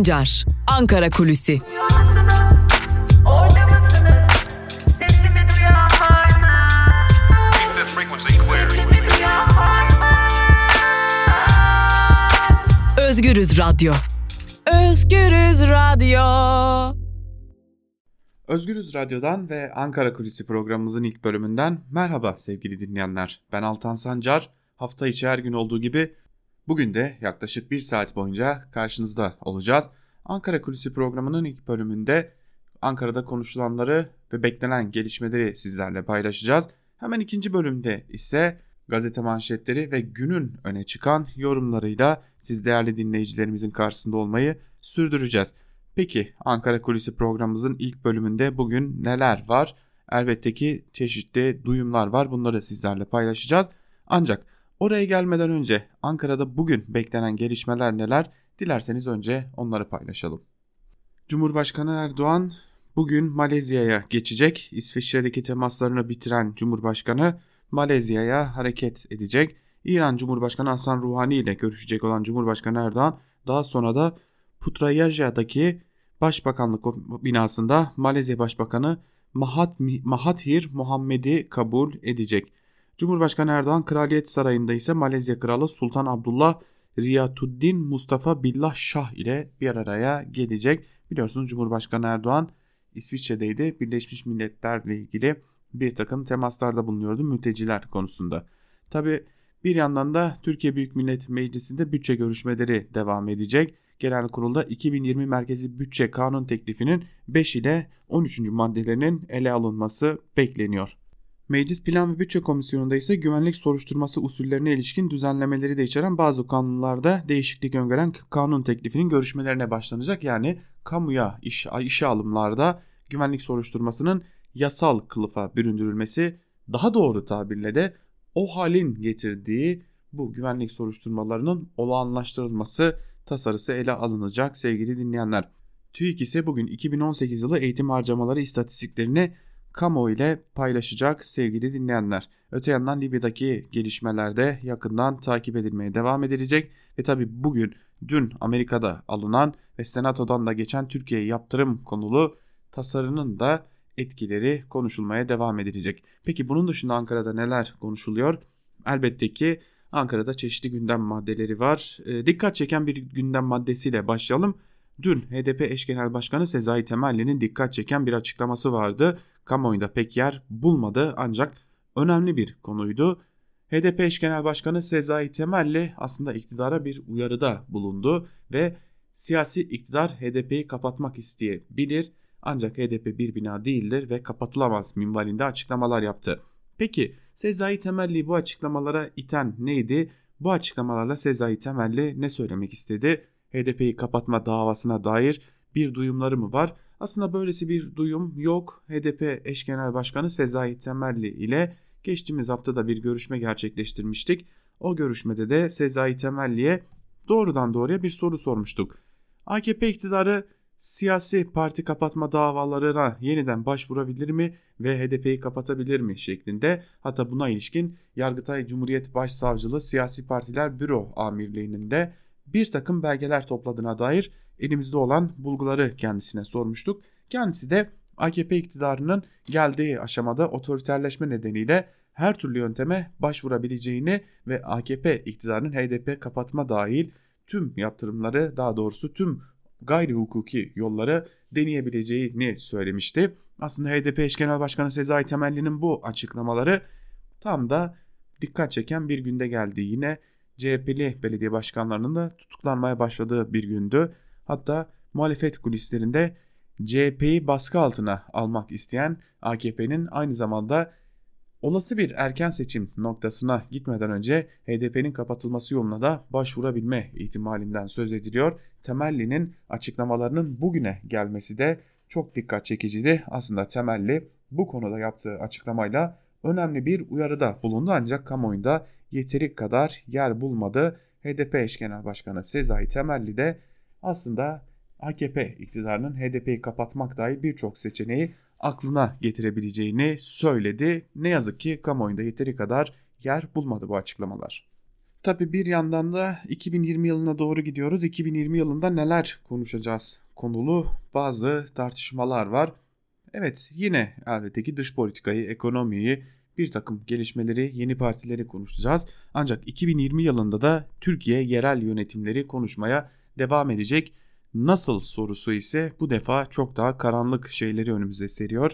Sancar, Ankara Kulüsi. Özgürüz Radyo. Özgürüz Radyo. Özgürüz Radyo'dan ve Ankara Kulisi programımızın ilk bölümünden merhaba sevgili dinleyenler. Ben Altan Sancar. Hafta içi her gün olduğu gibi bugün de yaklaşık bir saat boyunca karşınızda olacağız. Ankara Kulisi programının ilk bölümünde Ankara'da konuşulanları ve beklenen gelişmeleri sizlerle paylaşacağız. Hemen ikinci bölümde ise gazete manşetleri ve günün öne çıkan yorumlarıyla siz değerli dinleyicilerimizin karşısında olmayı sürdüreceğiz. Peki Ankara Kulisi programımızın ilk bölümünde bugün neler var? Elbette ki çeşitli duyumlar var. Bunları sizlerle paylaşacağız. Ancak oraya gelmeden önce Ankara'da bugün beklenen gelişmeler neler? Dilerseniz önce onları paylaşalım. Cumhurbaşkanı Erdoğan bugün Malezya'ya geçecek. İsviçre'deki temaslarını bitiren Cumhurbaşkanı Malezya'ya hareket edecek. İran Cumhurbaşkanı Hasan Ruhani ile görüşecek olan Cumhurbaşkanı Erdoğan daha sonra da Putrajaya'daki Başbakanlık binasında Malezya Başbakanı Mahat, Mahathir Muhammed'i kabul edecek. Cumhurbaşkanı Erdoğan Kraliyet Sarayı'nda ise Malezya Kralı Sultan Abdullah Riyatuddin Mustafa Billah Şah ile bir araya gelecek. Biliyorsunuz Cumhurbaşkanı Erdoğan İsviçre'deydi. Birleşmiş Milletler'le ilgili bir takım temaslarda bulunuyordu mülteciler konusunda. Tabi bir yandan da Türkiye Büyük Millet Meclisi'nde bütçe görüşmeleri devam edecek. Genel Kurulda 2020 Merkezi Bütçe Kanun teklifinin 5 ile 13. maddelerinin ele alınması bekleniyor. Meclis Plan ve Bütçe Komisyonu'nda ise güvenlik soruşturması usullerine ilişkin düzenlemeleri de içeren bazı kanunlarda değişiklik öngören kanun teklifinin görüşmelerine başlanacak. Yani kamuya iş, işe alımlarda güvenlik soruşturmasının yasal kılıfa büründürülmesi daha doğru tabirle de o halin getirdiği bu güvenlik soruşturmalarının olağanlaştırılması tasarısı ele alınacak sevgili dinleyenler. TÜİK ise bugün 2018 yılı eğitim harcamaları istatistiklerini kamuoyu ile paylaşacak sevgili dinleyenler. Öte yandan Libya'daki gelişmelerde yakından takip edilmeye devam edilecek ve tabi bugün dün Amerika'da alınan ve Senato'dan da geçen Türkiye'ye yaptırım konulu tasarının da etkileri konuşulmaya devam edilecek. Peki bunun dışında Ankara'da neler konuşuluyor? Elbette ki Ankara'da çeşitli gündem maddeleri var. E, dikkat çeken bir gündem maddesiyle başlayalım. Dün HDP eş genel başkanı Sezai Temelli'nin dikkat çeken bir açıklaması vardı. Kamuoyunda pek yer bulmadı ancak önemli bir konuydu. HDP eş genel başkanı Sezai Temelli aslında iktidara bir uyarıda bulundu ve siyasi iktidar HDP'yi kapatmak isteyebilir ancak HDP bir bina değildir ve kapatılamaz minvalinde açıklamalar yaptı. Peki Sezai Temelli bu açıklamalara iten neydi? Bu açıklamalarla Sezai Temelli ne söylemek istedi? HDP'yi kapatma davasına dair bir duyumları mı var? Aslında böylesi bir duyum yok. HDP eş genel başkanı Sezai Temelli ile geçtiğimiz haftada bir görüşme gerçekleştirmiştik. O görüşmede de Sezai Temelli'ye doğrudan doğruya bir soru sormuştuk. AKP iktidarı siyasi parti kapatma davalarına yeniden başvurabilir mi ve HDP'yi kapatabilir mi şeklinde hatta buna ilişkin Yargıtay Cumhuriyet Başsavcılığı Siyasi Partiler Büro Amirliği'nin de bir takım belgeler topladığına dair elimizde olan bulguları kendisine sormuştuk. Kendisi de AKP iktidarının geldiği aşamada otoriterleşme nedeniyle her türlü yönteme başvurabileceğini ve AKP iktidarının HDP kapatma dahil tüm yaptırımları daha doğrusu tüm gayri hukuki yolları deneyebileceğini söylemişti. Aslında HDP eş genel başkanı Sezai Temelli'nin bu açıklamaları tam da dikkat çeken bir günde geldi. Yine CHP'li belediye başkanlarının da tutuklanmaya başladığı bir gündü. Hatta muhalefet kulislerinde CHP'yi baskı altına almak isteyen AKP'nin aynı zamanda olası bir erken seçim noktasına gitmeden önce HDP'nin kapatılması yoluna da başvurabilme ihtimalinden söz ediliyor. Temelli'nin açıklamalarının bugüne gelmesi de çok dikkat çekiciydi. Aslında Temelli bu konuda yaptığı açıklamayla önemli bir uyarıda bulundu ancak kamuoyunda yeteri kadar yer bulmadı. HDP eş genel başkanı Sezai Temelli de aslında AKP iktidarının HDP'yi kapatmak dahil birçok seçeneği aklına getirebileceğini söyledi. Ne yazık ki kamuoyunda yeteri kadar yer bulmadı bu açıklamalar. Tabi bir yandan da 2020 yılına doğru gidiyoruz. 2020 yılında neler konuşacağız konulu bazı tartışmalar var. Evet yine elbette ki dış politikayı, ekonomiyi, bir takım gelişmeleri, yeni partileri konuşacağız. Ancak 2020 yılında da Türkiye yerel yönetimleri konuşmaya devam edecek. Nasıl sorusu ise bu defa çok daha karanlık şeyleri önümüze seriyor.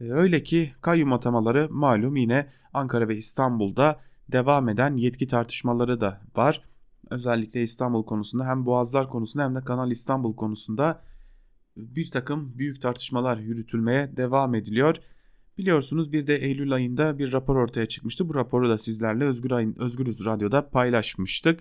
Ee, öyle ki kayyum atamaları malum yine Ankara ve İstanbul'da devam eden yetki tartışmaları da var. Özellikle İstanbul konusunda hem Boğazlar konusunda hem de Kanal İstanbul konusunda bir takım büyük tartışmalar yürütülmeye devam ediliyor. Biliyorsunuz bir de Eylül ayında bir rapor ortaya çıkmıştı. Bu raporu da sizlerle Özgür Ayın, Özgürüz Radyo'da paylaşmıştık.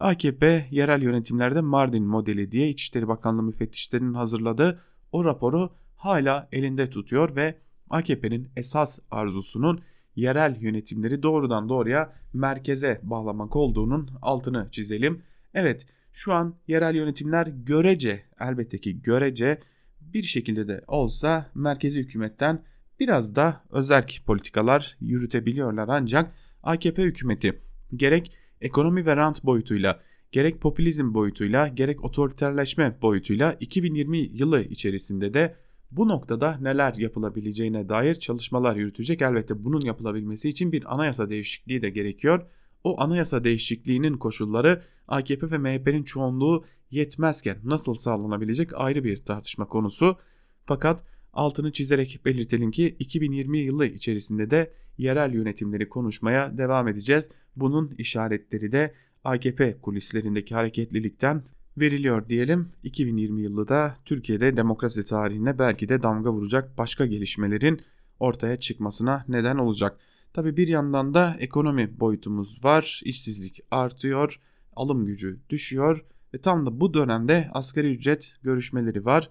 AKP yerel yönetimlerde Mardin modeli diye İçişleri Bakanlığı müfettişlerinin hazırladığı o raporu hala elinde tutuyor ve AKP'nin esas arzusunun yerel yönetimleri doğrudan doğruya merkeze bağlamak olduğunun altını çizelim. Evet şu an yerel yönetimler görece elbette ki görece bir şekilde de olsa merkezi hükümetten biraz da özerk politikalar yürütebiliyorlar ancak AKP hükümeti gerek ekonomi ve rant boyutuyla gerek popülizm boyutuyla gerek otoriterleşme boyutuyla 2020 yılı içerisinde de bu noktada neler yapılabileceğine dair çalışmalar yürütecek. Elbette bunun yapılabilmesi için bir anayasa değişikliği de gerekiyor. O anayasa değişikliğinin koşulları AKP ve MHP'nin çoğunluğu yetmezken nasıl sağlanabilecek ayrı bir tartışma konusu. Fakat altını çizerek belirtelim ki 2020 yılı içerisinde de yerel yönetimleri konuşmaya devam edeceğiz. Bunun işaretleri de AKP kulislerindeki hareketlilikten veriliyor diyelim. 2020 yılı da Türkiye'de demokrasi tarihine belki de damga vuracak başka gelişmelerin ortaya çıkmasına neden olacak. Tabi bir yandan da ekonomi boyutumuz var. İşsizlik artıyor, alım gücü düşüyor ve tam da bu dönemde asgari ücret görüşmeleri var.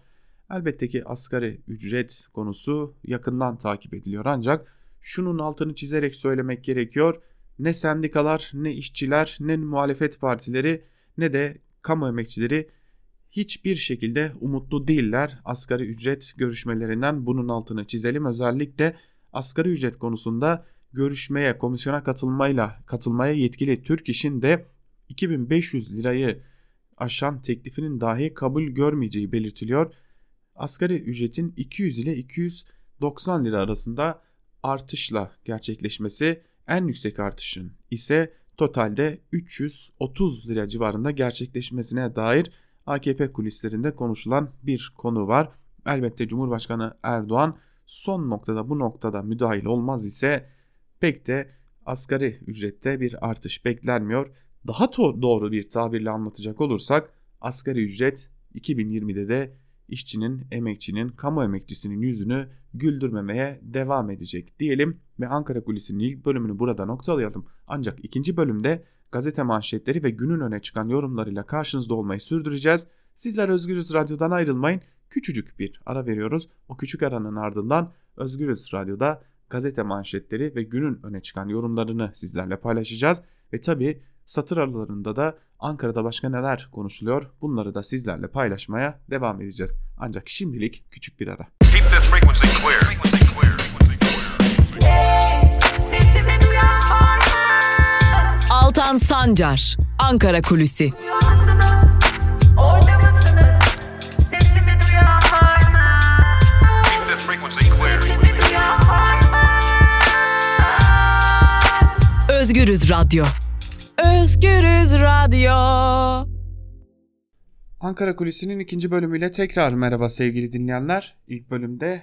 Elbette ki asgari ücret konusu yakından takip ediliyor ancak şunun altını çizerek söylemek gerekiyor. Ne sendikalar, ne işçiler, ne muhalefet partileri ne de kamu emekçileri hiçbir şekilde umutlu değiller asgari ücret görüşmelerinden bunun altını çizelim. Özellikle asgari ücret konusunda görüşmeye, komisyona katılmayla katılmaya yetkili Türk İş'in de 2500 lirayı aşan teklifinin dahi kabul görmeyeceği belirtiliyor. Asgari ücretin 200 ile 290 lira arasında artışla gerçekleşmesi en yüksek artışın ise totalde 330 lira civarında gerçekleşmesine dair AKP kulislerinde konuşulan bir konu var. Elbette Cumhurbaşkanı Erdoğan son noktada bu noktada müdahil olmaz ise pek de asgari ücrette bir artış beklenmiyor. Daha doğru bir tabirle anlatacak olursak asgari ücret 2020'de de işçinin, emekçinin, kamu emekçisinin yüzünü güldürmemeye devam edecek diyelim ve Ankara Kulisi'nin ilk bölümünü burada noktalayalım. Ancak ikinci bölümde gazete manşetleri ve günün öne çıkan yorumlarıyla karşınızda olmayı sürdüreceğiz. Sizler Özgürüz Radyo'dan ayrılmayın. Küçücük bir ara veriyoruz. O küçük aranın ardından Özgürüz Radyo'da gazete manşetleri ve günün öne çıkan yorumlarını sizlerle paylaşacağız. Ve tabi satır aralarında da Ankara'da başka neler konuşuluyor bunları da sizlerle paylaşmaya devam edeceğiz. Ancak şimdilik küçük bir ara. Altan Sancar, Ankara Kulüsi. Özgürüz Radyo. Özgürüz Radyo. Ankara Kulisi'nin ikinci bölümüyle tekrar merhaba sevgili dinleyenler. İlk bölümde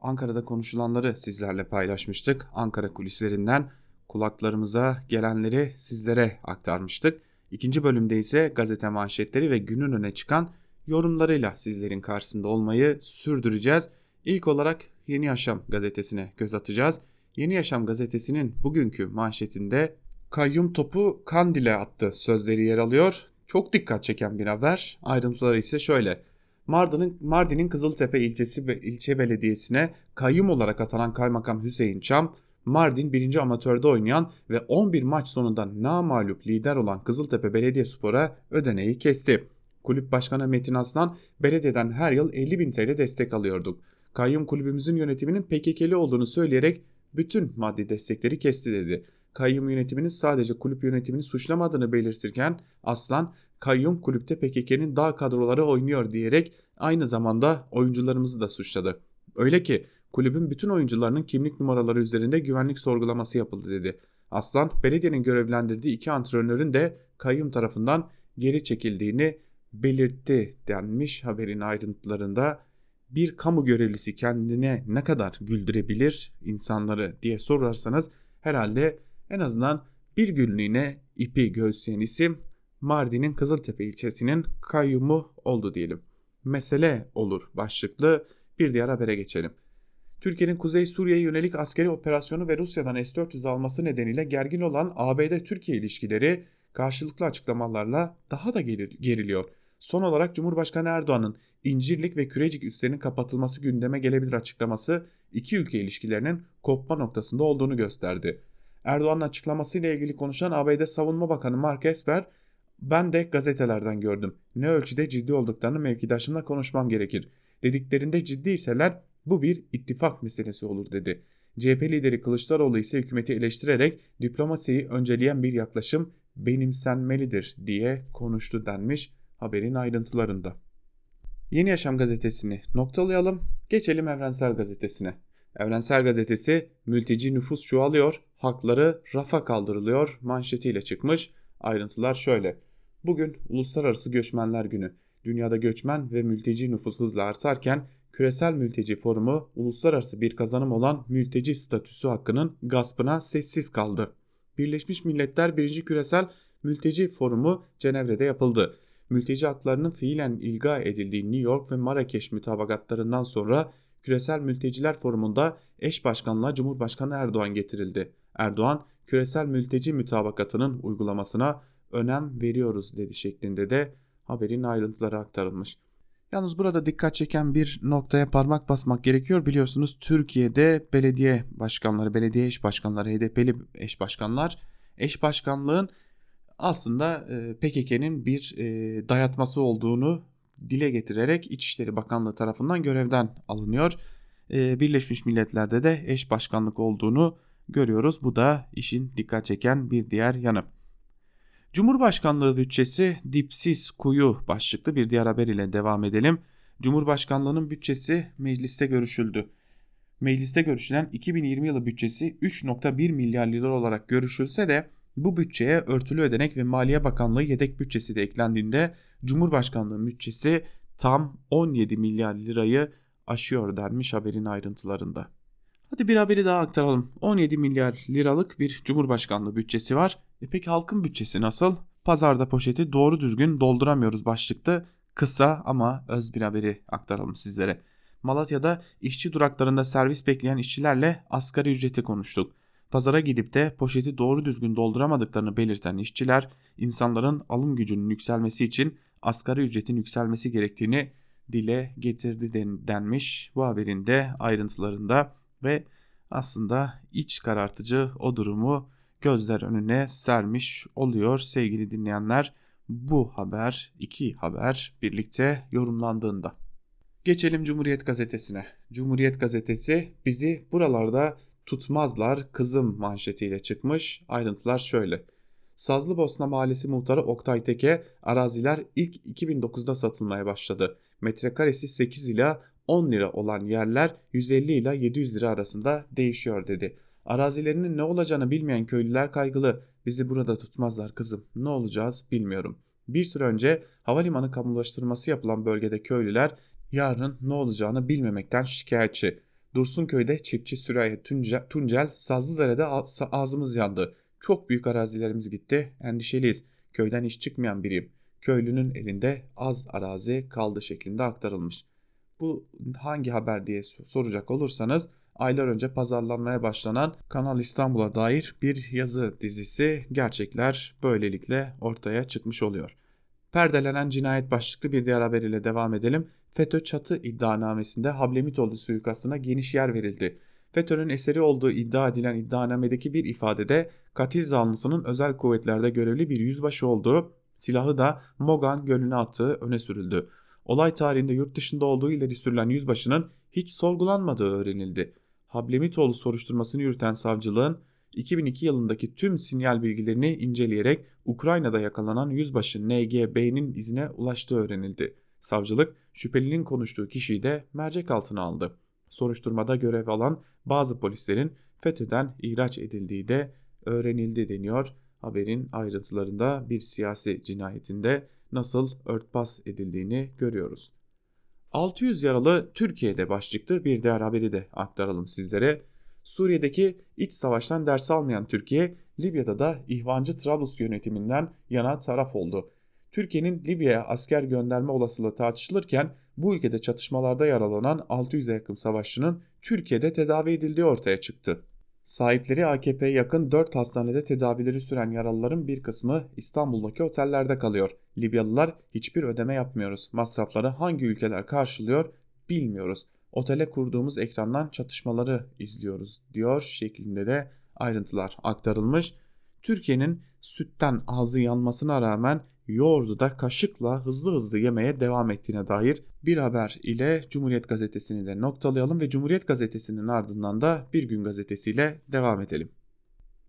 Ankara'da konuşulanları sizlerle paylaşmıştık. Ankara kulislerinden kulaklarımıza gelenleri sizlere aktarmıştık. İkinci bölümde ise gazete manşetleri ve günün öne çıkan yorumlarıyla sizlerin karşısında olmayı sürdüreceğiz. İlk olarak Yeni Yaşam gazetesine göz atacağız. Yeni Yaşam gazetesinin bugünkü manşetinde kayyum topu Kandil'e attı sözleri yer alıyor. Çok dikkat çeken bir haber. Ayrıntıları ise şöyle. Mardin'in Mardin'in Kızıltepe ilçesi ve ilçe belediyesine kayyum olarak atanan kaymakam Hüseyin Çam, Mardin 1. amatörde oynayan ve 11 maç sonunda namalup lider olan Kızıltepe Belediyespor'a ödeneği kesti. Kulüp Başkanı Metin Aslan, belediyeden her yıl 50 bin TL destek alıyorduk. Kayyum kulübümüzün yönetiminin PKK'li olduğunu söyleyerek bütün maddi destekleri kesti dedi. Kayyum yönetiminin sadece kulüp yönetimini suçlamadığını belirtirken Aslan kayyum kulüpte PKK'nin dağ kadroları oynuyor diyerek aynı zamanda oyuncularımızı da suçladı. Öyle ki kulübün bütün oyuncularının kimlik numaraları üzerinde güvenlik sorgulaması yapıldı dedi. Aslan belediyenin görevlendirdiği iki antrenörün de kayyum tarafından geri çekildiğini belirtti denmiş haberin ayrıntılarında. Bir kamu görevlisi kendine ne kadar güldürebilir insanları diye sorarsanız herhalde en azından bir günlüğüne ipi göğüsleyen isim Mardin'in Kızıltepe ilçesinin kayyumu oldu diyelim. Mesele olur başlıklı bir diğer habere geçelim. Türkiye'nin Kuzey Suriye'ye yönelik askeri operasyonu ve Rusya'dan S-400 alması nedeniyle gergin olan ABD-Türkiye ilişkileri karşılıklı açıklamalarla daha da geriliyor. Son olarak Cumhurbaşkanı Erdoğan'ın İncirlik ve Kürecik üslerinin kapatılması gündeme gelebilir açıklaması iki ülke ilişkilerinin kopma noktasında olduğunu gösterdi. Erdoğan'ın açıklamasıyla ilgili konuşan ABD Savunma Bakanı Mark Esper, ben de gazetelerden gördüm. Ne ölçüde ciddi olduklarını mevkidaşımla konuşmam gerekir. Dediklerinde ciddiyseler bu bir ittifak meselesi olur dedi. CHP lideri Kılıçdaroğlu ise hükümeti eleştirerek diplomasiyi önceleyen bir yaklaşım benimsenmelidir diye konuştu denmiş haberin ayrıntılarında. Yeni Yaşam gazetesini noktalayalım. Geçelim Evrensel Gazetesi'ne. Evrensel Gazetesi mülteci nüfus çoğalıyor, hakları rafa kaldırılıyor manşetiyle çıkmış. Ayrıntılar şöyle. Bugün Uluslararası Göçmenler Günü. Dünyada göçmen ve mülteci nüfus hızla artarken Küresel Mülteci Forumu uluslararası bir kazanım olan mülteci statüsü hakkının gaspına sessiz kaldı. Birleşmiş Milletler 1. Küresel Mülteci Forumu Cenevre'de yapıldı. Mülteci haklarının fiilen ilga edildiği New York ve Marrakeş mütabakatlarından sonra Küresel Mülteciler Forumu'nda eş başkanlığa Cumhurbaşkanı Erdoğan getirildi. Erdoğan, küresel mülteci mütabakatının uygulamasına önem veriyoruz dedi şeklinde de haberin ayrıntıları aktarılmış. Yalnız burada dikkat çeken bir noktaya parmak basmak gerekiyor. Biliyorsunuz Türkiye'de belediye başkanları, belediye eş başkanları, HDP'li eş başkanlar eş başkanlığın aslında e, PKK'nin bir e, dayatması olduğunu dile getirerek İçişleri Bakanlığı tarafından görevden alınıyor. E, Birleşmiş Milletler'de de eş başkanlık olduğunu görüyoruz. Bu da işin dikkat çeken bir diğer yanı. Cumhurbaşkanlığı bütçesi dipsiz kuyu başlıklı bir diğer haber ile devam edelim. Cumhurbaşkanlığının bütçesi mecliste görüşüldü. Mecliste görüşülen 2020 yılı bütçesi 3.1 milyar lira olarak görüşülse de bu bütçeye örtülü ödenek ve Maliye Bakanlığı yedek bütçesi de eklendiğinde Cumhurbaşkanlığı bütçesi tam 17 milyar lirayı aşıyor denmiş haberin ayrıntılarında. Hadi bir haberi daha aktaralım. 17 milyar liralık bir Cumhurbaşkanlığı bütçesi var. E peki halkın bütçesi nasıl? Pazarda poşeti doğru düzgün dolduramıyoruz başlıkta. Kısa ama öz bir haberi aktaralım sizlere. Malatya'da işçi duraklarında servis bekleyen işçilerle asgari ücreti konuştuk. Pazara gidip de poşeti doğru düzgün dolduramadıklarını belirten işçiler insanların alım gücünün yükselmesi için asgari ücretin yükselmesi gerektiğini dile getirdi denmiş bu haberin de ayrıntılarında ve aslında iç karartıcı o durumu gözler önüne sermiş oluyor sevgili dinleyenler. Bu haber iki haber birlikte yorumlandığında. Geçelim Cumhuriyet Gazetesi'ne. Cumhuriyet Gazetesi bizi buralarda tutmazlar kızım manşetiyle çıkmış. Ayrıntılar şöyle. Sazlıbosna Mahallesi muhtarı Oktay Teke araziler ilk 2009'da satılmaya başladı. Metrekaresi 8 ila 10 lira olan yerler 150 ila 700 lira arasında değişiyor dedi. Arazilerinin ne olacağını bilmeyen köylüler kaygılı. Bizi burada tutmazlar kızım. Ne olacağız bilmiyorum. Bir süre önce havalimanı kamulaştırması yapılan bölgede köylüler yarın ne olacağını bilmemekten şikayetçi. Dursunköy'de çiftçi Süreyya Tuncel, Tuncel Sazlıdere'de ağzımız yandı. Çok büyük arazilerimiz gitti. Endişeliyiz. Köyden iş çıkmayan biriyim. Köylünün elinde az arazi kaldı şeklinde aktarılmış. Bu hangi haber diye soracak olursanız aylar önce pazarlanmaya başlanan Kanal İstanbul'a dair bir yazı dizisi gerçekler böylelikle ortaya çıkmış oluyor. Perdelenen cinayet başlıklı bir diğer haber ile devam edelim. FETÖ çatı iddianamesinde Hablemitoğlu suikastına geniş yer verildi. FETÖ'nün eseri olduğu iddia edilen iddianamedeki bir ifadede katil zanlısının özel kuvvetlerde görevli bir yüzbaşı olduğu, silahı da Mogan gölüne attığı öne sürüldü. Olay tarihinde yurt dışında olduğu ileri sürülen yüzbaşının hiç sorgulanmadığı öğrenildi. Hablemitoğlu soruşturmasını yürüten savcılığın 2002 yılındaki tüm sinyal bilgilerini inceleyerek Ukrayna'da yakalanan yüzbaşı NGB'nin izine ulaştığı öğrenildi. Savcılık şüphelinin konuştuğu kişiyi de mercek altına aldı. Soruşturmada görev alan bazı polislerin FETÖ'den ihraç edildiği de öğrenildi deniyor. Haberin ayrıntılarında bir siyasi cinayetinde nasıl örtbas edildiğini görüyoruz. 600 yaralı Türkiye'de başlıklı bir diğer haberi de aktaralım sizlere. Suriye'deki iç savaştan ders almayan Türkiye, Libya'da da ihvancı Trablus yönetiminden yana taraf oldu. Türkiye'nin Libya'ya asker gönderme olasılığı tartışılırken bu ülkede çatışmalarda yaralanan 600'e yakın savaşçının Türkiye'de tedavi edildiği ortaya çıktı. Sahipleri AKP'ye yakın 4 hastanede tedavileri süren yaralıların bir kısmı İstanbul'daki otellerde kalıyor. Libyalılar hiçbir ödeme yapmıyoruz. Masrafları hangi ülkeler karşılıyor bilmiyoruz. Otele kurduğumuz ekrandan çatışmaları izliyoruz diyor şeklinde de ayrıntılar aktarılmış. Türkiye'nin sütten ağzı yanmasına rağmen yoğurdu da kaşıkla hızlı hızlı yemeye devam ettiğine dair bir haber ile Cumhuriyet Gazetesi'ni de noktalayalım ve Cumhuriyet Gazetesi'nin ardından da Bir Gün Gazetesi'yle devam edelim.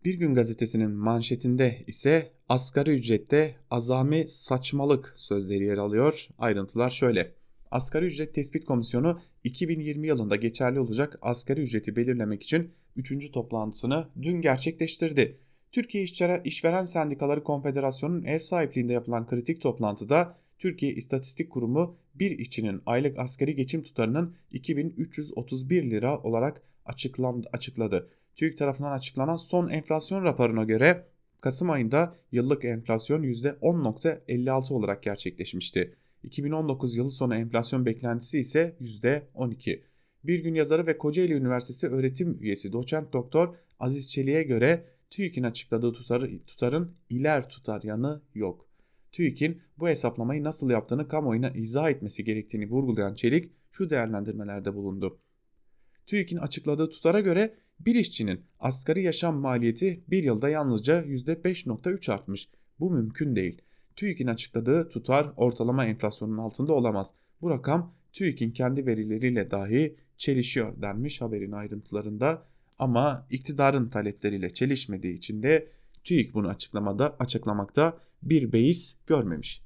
Bir Gün Gazetesi'nin manşetinde ise asgari ücrette azami saçmalık sözleri yer alıyor. Ayrıntılar şöyle. Asgari Ücret Tespit Komisyonu 2020 yılında geçerli olacak asgari ücreti belirlemek için 3. toplantısını dün gerçekleştirdi. Türkiye İşveren Sendikaları Konfederasyonu'nun ev sahipliğinde yapılan kritik toplantıda Türkiye İstatistik Kurumu bir işçinin aylık asgari geçim tutarının 2331 lira olarak açıklandı, açıkladı. TÜİK tarafından açıklanan son enflasyon raporuna göre Kasım ayında yıllık enflasyon %10.56 olarak gerçekleşmişti. 2019 yılı sonu enflasyon beklentisi ise %12. Bir gün yazarı ve Kocaeli Üniversitesi öğretim üyesi doçent doktor Aziz Çelik'e göre TÜİK'in açıkladığı tutarı, tutarın iler tutar yanı yok. TÜİK'in bu hesaplamayı nasıl yaptığını kamuoyuna izah etmesi gerektiğini vurgulayan Çelik şu değerlendirmelerde bulundu. TÜİK'in açıkladığı tutara göre bir işçinin asgari yaşam maliyeti bir yılda yalnızca %5.3 artmış. Bu mümkün değil. TÜİK'in açıkladığı tutar ortalama enflasyonun altında olamaz. Bu rakam TÜİK'in kendi verileriyle dahi çelişiyor denmiş haberin ayrıntılarında ama iktidarın talepleriyle çelişmediği için de TÜİK bunu açıklamada açıklamakta bir beis görmemiş.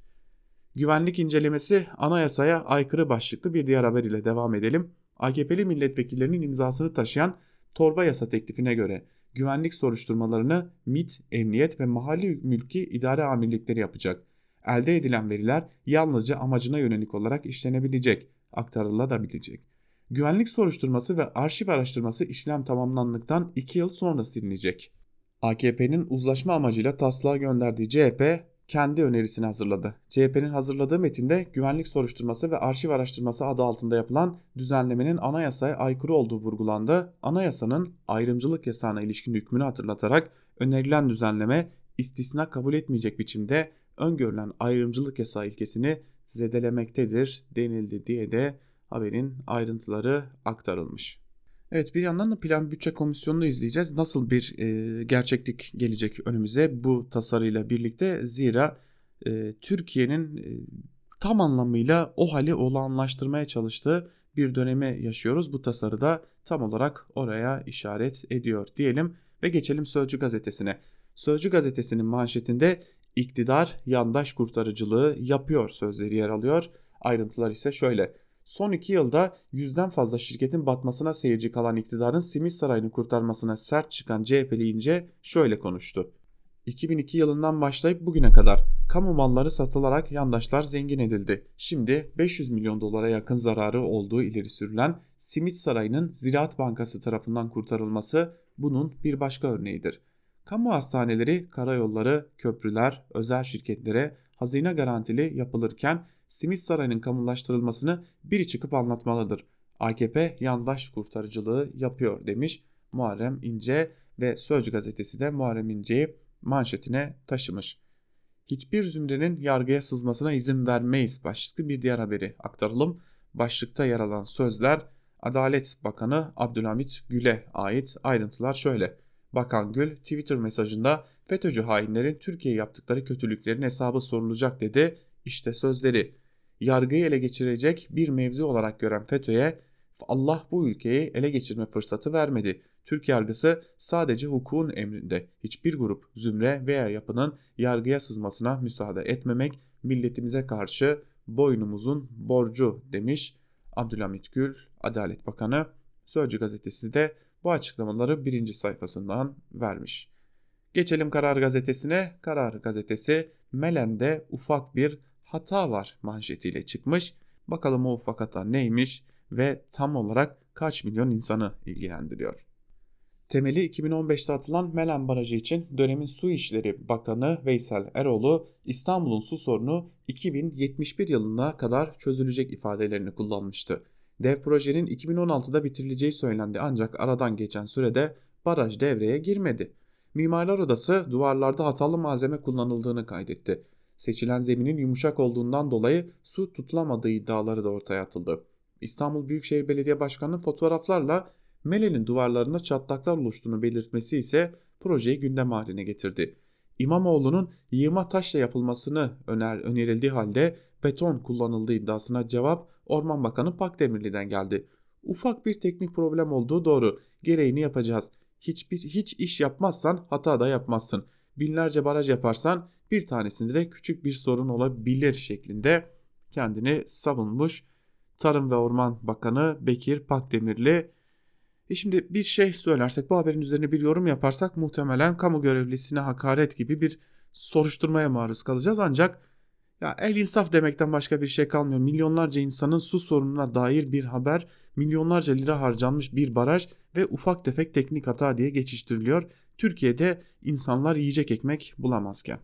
Güvenlik incelemesi anayasaya aykırı başlıklı bir diğer haber ile devam edelim. AKP'li milletvekillerinin imzasını taşıyan torba yasa teklifine göre güvenlik soruşturmalarını MIT, Emniyet ve Mahalli Mülki İdare Amirlikleri yapacak. Elde edilen veriler yalnızca amacına yönelik olarak işlenebilecek, aktarılabilecek. Güvenlik soruşturması ve arşiv araştırması işlem tamamlandıktan 2 yıl sonra silinecek. AKP'nin uzlaşma amacıyla taslağı gönderdiği CHP kendi önerisini hazırladı. CHP'nin hazırladığı metinde güvenlik soruşturması ve arşiv araştırması adı altında yapılan düzenlemenin anayasaya aykırı olduğu vurgulandı. Anayasanın ayrımcılık yasağına ilişkin hükmünü hatırlatarak önerilen düzenleme istisna kabul etmeyecek biçimde öngörülen ayrımcılık yasağı ilkesini zedelemektedir denildi diye de haberin ayrıntıları aktarılmış. Evet bir yandan da plan bütçe komisyonunu izleyeceğiz. Nasıl bir e, gerçeklik gelecek önümüze bu tasarıyla birlikte zira e, Türkiye'nin e, tam anlamıyla o hali olağanlaştırmaya çalıştığı bir dönemi yaşıyoruz. Bu tasarıda tam olarak oraya işaret ediyor diyelim ve geçelim Sözcü gazetesine. Sözcü gazetesinin manşetinde iktidar yandaş kurtarıcılığı yapıyor sözleri yer alıyor. Ayrıntılar ise şöyle. Son iki yılda yüzden fazla şirketin batmasına seyirci kalan iktidarın Simit Sarayı'nı kurtarmasına sert çıkan CHP'li İnce şöyle konuştu. 2002 yılından başlayıp bugüne kadar kamu malları satılarak yandaşlar zengin edildi. Şimdi 500 milyon dolara yakın zararı olduğu ileri sürülen Simit Sarayı'nın Ziraat Bankası tarafından kurtarılması bunun bir başka örneğidir. Kamu hastaneleri, karayolları, köprüler, özel şirketlere hazine garantili yapılırken Simit Sarayı'nın kamulaştırılmasını biri çıkıp anlatmalıdır. AKP yandaş kurtarıcılığı yapıyor demiş Muharrem İnce ve Sözcü gazetesi de Muharrem İnce'yi manşetine taşımış. Hiçbir zümrenin yargıya sızmasına izin vermeyiz başlıklı bir diğer haberi aktaralım. Başlıkta yer alan sözler Adalet Bakanı Abdülhamit Gül'e ait ayrıntılar şöyle. Bakan Gül Twitter mesajında FETÖ'cü hainlerin Türkiye yaptıkları kötülüklerin hesabı sorulacak dedi. İşte sözleri. Yargıyı ele geçirecek bir mevzu olarak gören FETÖ'ye Allah bu ülkeyi ele geçirme fırsatı vermedi. Türk yargısı sadece hukukun emrinde hiçbir grup, zümre veya yapının yargıya sızmasına müsaade etmemek milletimize karşı boynumuzun borcu demiş Abdülhamit Gül, Adalet Bakanı. Sözcü gazetesi de bu açıklamaları birinci sayfasından vermiş. Geçelim Karar Gazetesi'ne. Karar Gazetesi Melen'de ufak bir hata var manşetiyle çıkmış. Bakalım o ufak hata neymiş ve tam olarak kaç milyon insanı ilgilendiriyor. Temeli 2015'te atılan Melen Barajı için dönemin Su İşleri Bakanı Veysel Eroğlu İstanbul'un su sorunu 2071 yılına kadar çözülecek ifadelerini kullanmıştı. Dev projenin 2016'da bitirileceği söylendi ancak aradan geçen sürede baraj devreye girmedi. Mimarlar Odası duvarlarda hatalı malzeme kullanıldığını kaydetti. Seçilen zeminin yumuşak olduğundan dolayı su tutulamadığı iddiaları da ortaya atıldı. İstanbul Büyükşehir Belediye Başkanı'nın fotoğraflarla Mele'nin duvarlarında çatlaklar oluştuğunu belirtmesi ise projeyi gündem haline getirdi. İmamoğlu'nun yığma taşla yapılmasını öner önerildiği halde beton kullanıldığı iddiasına cevap Orman Bakanı Pakdemirli'den geldi. Ufak bir teknik problem olduğu doğru. Gereğini yapacağız. Hiçbir hiç iş yapmazsan hata da yapmazsın. Binlerce baraj yaparsan bir tanesinde de küçük bir sorun olabilir şeklinde kendini savunmuş. Tarım ve Orman Bakanı Bekir Pakdemirli e şimdi bir şey söylersek bu haberin üzerine bir yorum yaparsak muhtemelen kamu görevlisine hakaret gibi bir soruşturmaya maruz kalacağız ancak ya el insaf demekten başka bir şey kalmıyor. Milyonlarca insanın su sorununa dair bir haber, milyonlarca lira harcanmış bir baraj ve ufak tefek teknik hata diye geçiştiriliyor. Türkiye'de insanlar yiyecek ekmek bulamazken.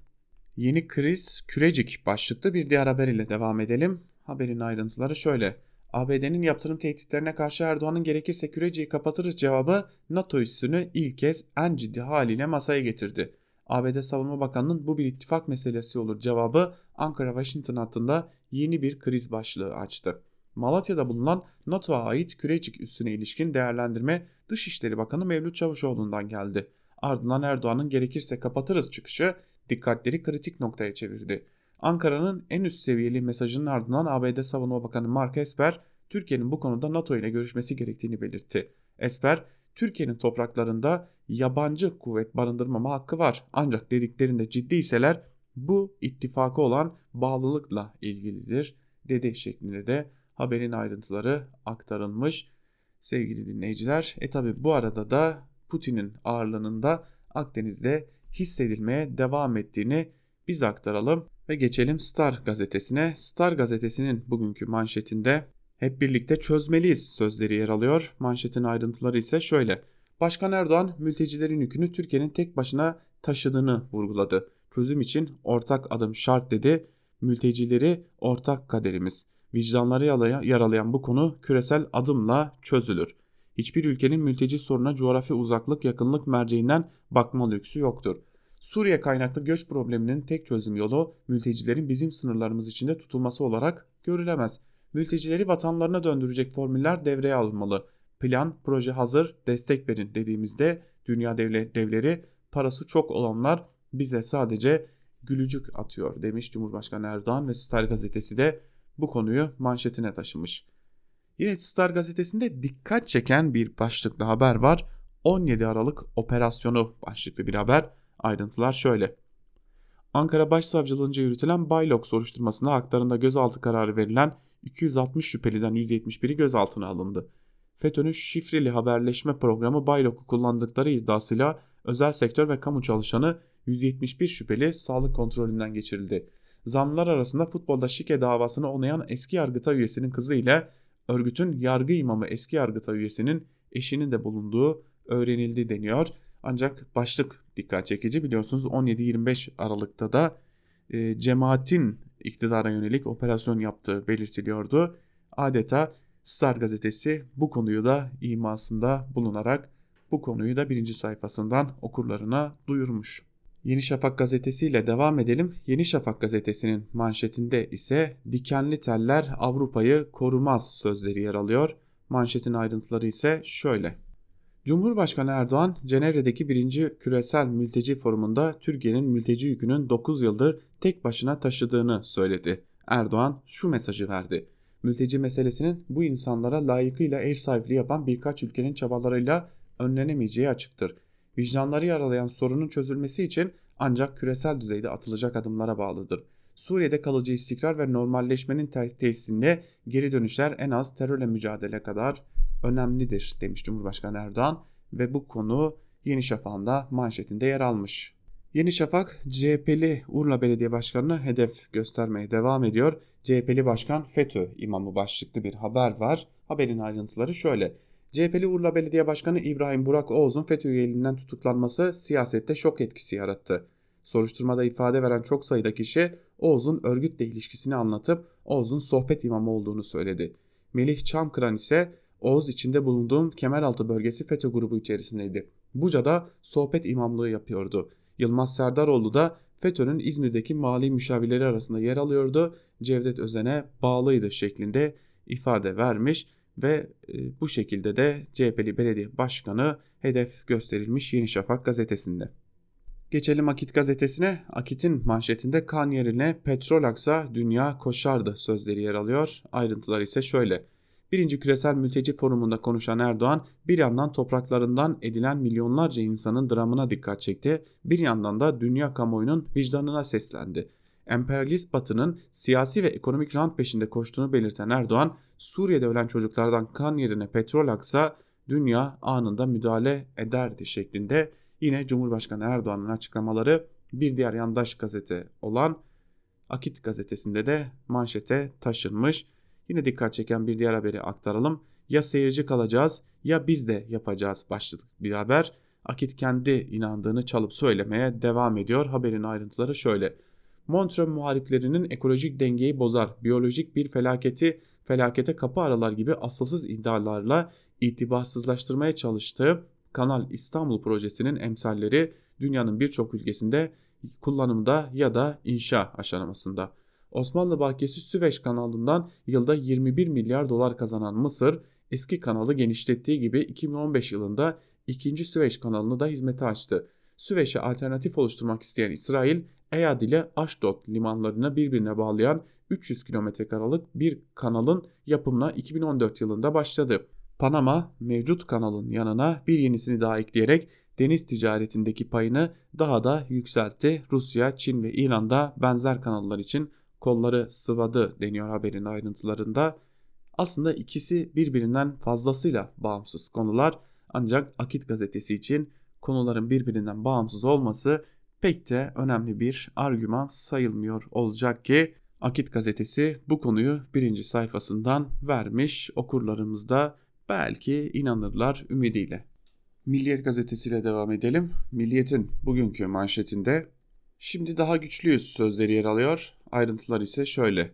Yeni kriz kürecik başlıklı bir diğer haber ile devam edelim. Haberin ayrıntıları şöyle. ABD'nin yaptırım tehditlerine karşı Erdoğan'ın gerekirse küreciyi kapatırız cevabı NATO üssünü ilk kez en ciddi haliyle masaya getirdi. ABD Savunma Bakanı'nın bu bir ittifak meselesi olur cevabı Ankara-Washington hattında yeni bir kriz başlığı açtı. Malatya'da bulunan NATO'ya ait Kürecik üssüne ilişkin değerlendirme Dışişleri Bakanı Mevlüt Çavuşoğlu'ndan geldi. Ardından Erdoğan'ın gerekirse kapatırız çıkışı dikkatleri kritik noktaya çevirdi. Ankara'nın en üst seviyeli mesajının ardından ABD Savunma Bakanı Mark Esper, Türkiye'nin bu konuda NATO ile görüşmesi gerektiğini belirtti. Esper, Türkiye'nin topraklarında yabancı kuvvet barındırmama hakkı var. Ancak dediklerinde ciddiyseler bu ittifakı olan bağlılıkla ilgilidir dedi şeklinde de haberin ayrıntıları aktarılmış. Sevgili dinleyiciler, e tabi bu arada da Putin'in ağırlığının da Akdeniz'de hissedilmeye devam ettiğini biz aktaralım ve geçelim Star gazetesine. Star gazetesinin bugünkü manşetinde hep birlikte çözmeliyiz sözleri yer alıyor. Manşetin ayrıntıları ise şöyle. Başkan Erdoğan mültecilerin yükünü Türkiye'nin tek başına taşıdığını vurguladı. Çözüm için ortak adım şart dedi. Mültecileri ortak kaderimiz. Vicdanları yaralayan bu konu küresel adımla çözülür. Hiçbir ülkenin mülteci soruna coğrafi uzaklık yakınlık merceğinden bakma lüksü yoktur. Suriye kaynaklı göç probleminin tek çözüm yolu mültecilerin bizim sınırlarımız içinde tutulması olarak görülemez. Mültecileri vatanlarına döndürecek formüller devreye alınmalı. Plan, proje hazır, destek verin dediğimizde dünya devleri parası çok olanlar bize sadece gülücük atıyor demiş Cumhurbaşkanı Erdoğan ve Star gazetesi de bu konuyu manşetine taşımış. Yine Star gazetesinde dikkat çeken bir başlıklı haber var. 17 Aralık operasyonu başlıklı bir haber. Ayrıntılar şöyle. Ankara Başsavcılığınca yürütülen Baylok soruşturmasında haklarında gözaltı kararı verilen 260 şüpheliden 171'i gözaltına alındı. FETÖ'nün şifreli haberleşme programı Baylok'u kullandıkları iddiasıyla özel sektör ve kamu çalışanı 171 şüpheli sağlık kontrolünden geçirildi. Zanlılar arasında futbolda şike davasını onayan eski yargıta üyesinin kızı ile örgütün yargı imamı eski yargıta üyesinin eşinin de bulunduğu öğrenildi deniyor. Ancak başlık dikkat çekici biliyorsunuz 17-25 Aralık'ta da e, cemaatin iktidara yönelik operasyon yaptığı belirtiliyordu. Adeta Star gazetesi bu konuyu da imasında bulunarak bu konuyu da birinci sayfasından okurlarına duyurmuş. Yeni Şafak gazetesiyle devam edelim. Yeni Şafak gazetesinin manşetinde ise dikenli teller Avrupa'yı korumaz sözleri yer alıyor. Manşetin ayrıntıları ise şöyle. Cumhurbaşkanı Erdoğan, Cenevre'deki birinci küresel mülteci forumunda Türkiye'nin mülteci yükünün 9 yıldır tek başına taşıdığını söyledi. Erdoğan şu mesajı verdi. Mülteci meselesinin bu insanlara layıkıyla ev sahipliği yapan birkaç ülkenin çabalarıyla önlenemeyeceği açıktır. Vicdanları yaralayan sorunun çözülmesi için ancak küresel düzeyde atılacak adımlara bağlıdır. Suriye'de kalıcı istikrar ve normalleşmenin tesisinde geri dönüşler en az terörle mücadele kadar önemlidir demiş Cumhurbaşkanı Erdoğan ve bu konu Yeni Şafak'ın da manşetinde yer almış. Yeni Şafak CHP'li Urla Belediye Başkanı'nı hedef göstermeye devam ediyor. CHP'li Başkan FETÖ imamı başlıklı bir haber var. Haberin ayrıntıları şöyle. CHP'li Urla Belediye Başkanı İbrahim Burak Oğuz'un FETÖ üyeliğinden tutuklanması siyasette şok etkisi yarattı. Soruşturmada ifade veren çok sayıda kişi Oğuz'un örgütle ilişkisini anlatıp Oğuz'un sohbet imamı olduğunu söyledi. Melih Çamkıran ise Oğuz içinde bulunduğum Kemeraltı bölgesi FETÖ grubu içerisindeydi. Buca'da sohbet imamlığı yapıyordu. Yılmaz Serdaroğlu da FETÖ'nün İzmir'deki mali müşavirleri arasında yer alıyordu. Cevdet Özen'e bağlıydı şeklinde ifade vermiş ve e, bu şekilde de CHP'li belediye başkanı hedef gösterilmiş Yeni Şafak gazetesinde. Geçelim Akit gazetesine. Akit'in manşetinde kan yerine petrol aksa dünya koşardı sözleri yer alıyor. Ayrıntılar ise şöyle. Birinci Küresel Mülteci Forumu'nda konuşan Erdoğan bir yandan topraklarından edilen milyonlarca insanın dramına dikkat çekti, bir yandan da dünya kamuoyunun vicdanına seslendi. Emperyalist Batı'nın siyasi ve ekonomik rant peşinde koştuğunu belirten Erdoğan, Suriye'de ölen çocuklardan kan yerine petrol aksa dünya anında müdahale ederdi şeklinde yine Cumhurbaşkanı Erdoğan'ın açıklamaları bir diğer yandaş gazete olan Akit gazetesinde de manşete taşınmış. Yine dikkat çeken bir diğer haberi aktaralım. Ya seyirci kalacağız ya biz de yapacağız başlık bir haber. Akit kendi inandığını çalıp söylemeye devam ediyor. Haberin ayrıntıları şöyle. Montreux muhariplerinin ekolojik dengeyi bozar, biyolojik bir felaketi felakete kapı aralar gibi asılsız iddialarla itibarsızlaştırmaya çalıştığı Kanal İstanbul projesinin emsalleri dünyanın birçok ülkesinde kullanımda ya da inşa aşamasında. Osmanlı Bankası Süveyş kanalından yılda 21 milyar dolar kazanan Mısır, eski kanalı genişlettiği gibi 2015 yılında ikinci Süveyş kanalını da hizmete açtı. Süveyş'e alternatif oluşturmak isteyen İsrail, Eyad ile Ashdod limanlarını birbirine bağlayan 300 kilometre karalık bir kanalın yapımına 2014 yılında başladı. Panama mevcut kanalın yanına bir yenisini daha ekleyerek deniz ticaretindeki payını daha da yükseltti. Rusya, Çin ve İran'da benzer kanallar için kolları sıvadı deniyor haberin ayrıntılarında. Aslında ikisi birbirinden fazlasıyla bağımsız konular ancak Akit gazetesi için konuların birbirinden bağımsız olması pek de önemli bir argüman sayılmıyor olacak ki Akit gazetesi bu konuyu birinci sayfasından vermiş okurlarımız da belki inanırlar ümidiyle. Milliyet gazetesiyle devam edelim. Milliyet'in bugünkü manşetinde şimdi daha güçlüyüz sözleri yer alıyor. Ayrıntılar ise şöyle.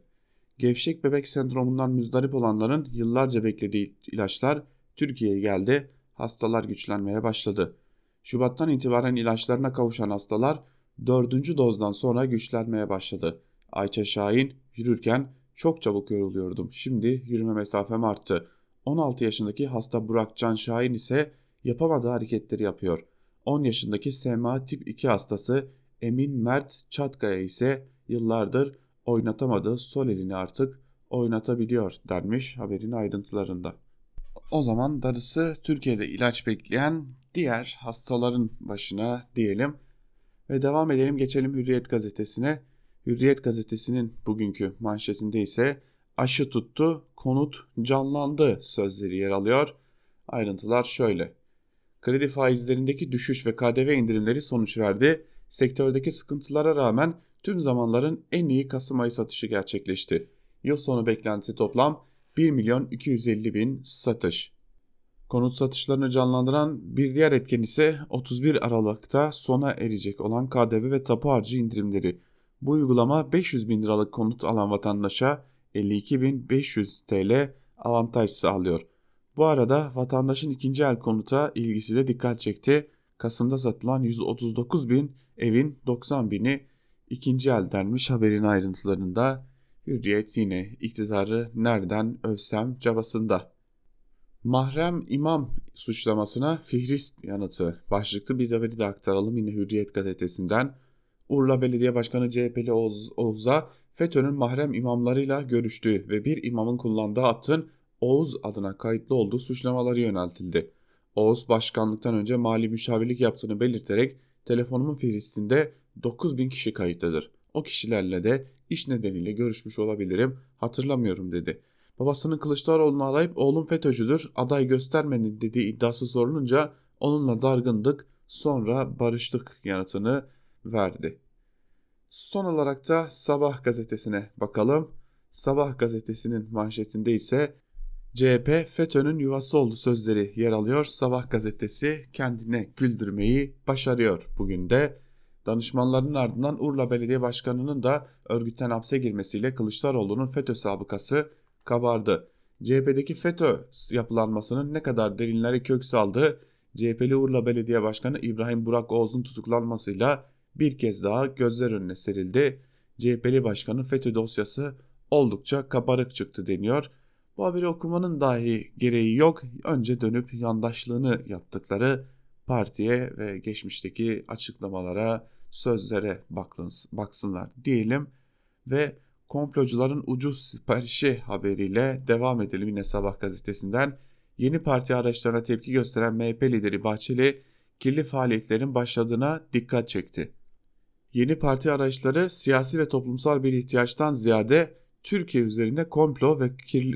Gevşek bebek sendromundan müzdarip olanların yıllarca beklediği ilaçlar Türkiye'ye geldi. Hastalar güçlenmeye başladı. Şubattan itibaren ilaçlarına kavuşan hastalar dördüncü dozdan sonra güçlenmeye başladı. Ayça Şahin yürürken çok çabuk yoruluyordum. Şimdi yürüme mesafem arttı. 16 yaşındaki hasta Burak Can Şahin ise yapamadığı hareketleri yapıyor. 10 yaşındaki SMA tip 2 hastası Emin Mert Çatkaya ise yıllardır oynatamadığı sol elini artık oynatabiliyor denmiş haberin ayrıntılarında. O zaman darısı Türkiye'de ilaç bekleyen diğer hastaların başına diyelim ve devam edelim geçelim Hürriyet gazetesine. Hürriyet gazetesinin bugünkü manşetinde ise aşı tuttu, konut canlandı sözleri yer alıyor. Ayrıntılar şöyle. Kredi faizlerindeki düşüş ve KDV indirimleri sonuç verdi. Sektördeki sıkıntılara rağmen tüm zamanların en iyi Kasım ayı satışı gerçekleşti. Yıl sonu beklentisi toplam 1 milyon 250 bin satış. Konut satışlarını canlandıran bir diğer etken ise 31 Aralık'ta sona erecek olan KDV ve tapu harcı indirimleri. Bu uygulama 500 bin liralık konut alan vatandaşa 52.500 TL avantaj sağlıyor. Bu arada vatandaşın ikinci el konuta ilgisi de dikkat çekti. Kasım'da satılan 139 bin evin 90 bini ikinci el denmiş haberin ayrıntılarında. Hürriyet yine iktidarı nereden övsem cabasında. Mahrem imam suçlamasına Fihrist yanıtı başlıklı bir haberi de aktaralım yine Hürriyet gazetesinden. Urla Belediye Başkanı CHP'li Oğuz, Oğuz'a FETÖ'nün mahrem imamlarıyla görüştüğü ve bir imamın kullandığı hattın Oğuz adına kayıtlı olduğu suçlamaları yöneltildi. Oğuz başkanlıktan önce mali müşavirlik yaptığını belirterek telefonumun fihristinde 9000 kişi kayıtlıdır. O kişilerle de iş nedeniyle görüşmüş olabilirim hatırlamıyorum dedi. Babasının Kılıçdaroğlu'nu arayıp oğlum FETÖ'cüdür aday göstermedin dediği iddiası sorulunca onunla dargındık sonra barıştık yanıtını verdi. Son olarak da Sabah gazetesine bakalım. Sabah gazetesinin manşetinde ise CHP FETÖ'nün yuvası oldu sözleri yer alıyor. Sabah gazetesi kendine güldürmeyi başarıyor bugün de. Danışmanlarının ardından Urla Belediye Başkanı'nın da örgütten hapse girmesiyle Kılıçdaroğlu'nun FETÖ sabıkası kabardı. CHP'deki FETÖ yapılanmasının ne kadar derinlere kök saldığı CHP'li Urla Belediye Başkanı İbrahim Burak Oğuz'un tutuklanmasıyla bir kez daha gözler önüne serildi. CHP'li başkanın FETÖ dosyası oldukça kabarık çıktı deniyor. Bu haberi okumanın dahi gereği yok. Önce dönüp yandaşlığını yaptıkları partiye ve geçmişteki açıklamalara, sözlere baksınlar diyelim ve komplocuların ucuz siparişi haberiyle devam edelim yine Sabah gazetesinden. Yeni parti araçlarına tepki gösteren MHP lideri Bahçeli kirli faaliyetlerin başladığına dikkat çekti. Yeni parti araçları siyasi ve toplumsal bir ihtiyaçtan ziyade Türkiye üzerinde komplo ve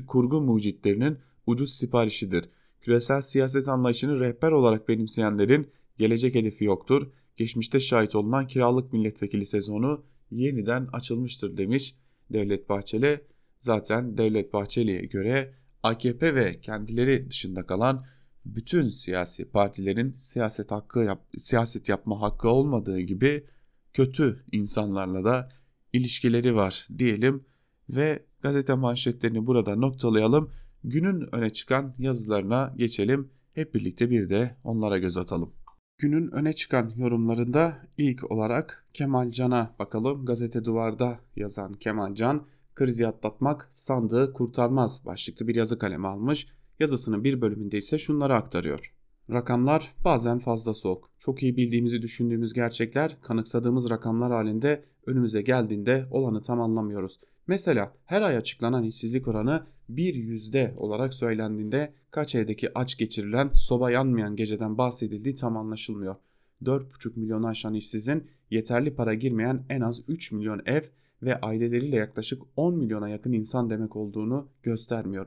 kurgu mucitlerinin ucuz siparişidir. Küresel siyaset anlayışını rehber olarak benimseyenlerin gelecek hedefi yoktur. Geçmişte şahit olunan kiralık milletvekili sezonu yeniden açılmıştır demiş Devlet Bahçeli. Zaten Devlet Bahçeli'ye göre AKP ve kendileri dışında kalan bütün siyasi partilerin siyaset hakkı yap, siyaset yapma hakkı olmadığı gibi kötü insanlarla da ilişkileri var diyelim ve gazete manşetlerini burada noktalayalım. Günün öne çıkan yazılarına geçelim. Hep birlikte bir de onlara göz atalım. Günün öne çıkan yorumlarında ilk olarak Kemal Can'a bakalım. Gazete Duvar'da yazan Kemal Can, krizi atlatmak sandığı kurtarmaz başlıklı bir yazı kalemi almış. Yazısının bir bölümünde ise şunları aktarıyor. Rakamlar bazen fazla soğuk. Çok iyi bildiğimizi düşündüğümüz gerçekler kanıksadığımız rakamlar halinde önümüze geldiğinde olanı tam anlamıyoruz. Mesela her ay açıklanan işsizlik oranı bir yüzde olarak söylendiğinde kaç evdeki aç geçirilen soba yanmayan geceden bahsedildiği tam anlaşılmıyor. 4,5 milyon aşan işsizin yeterli para girmeyen en az 3 milyon ev ve aileleriyle yaklaşık 10 milyona yakın insan demek olduğunu göstermiyor.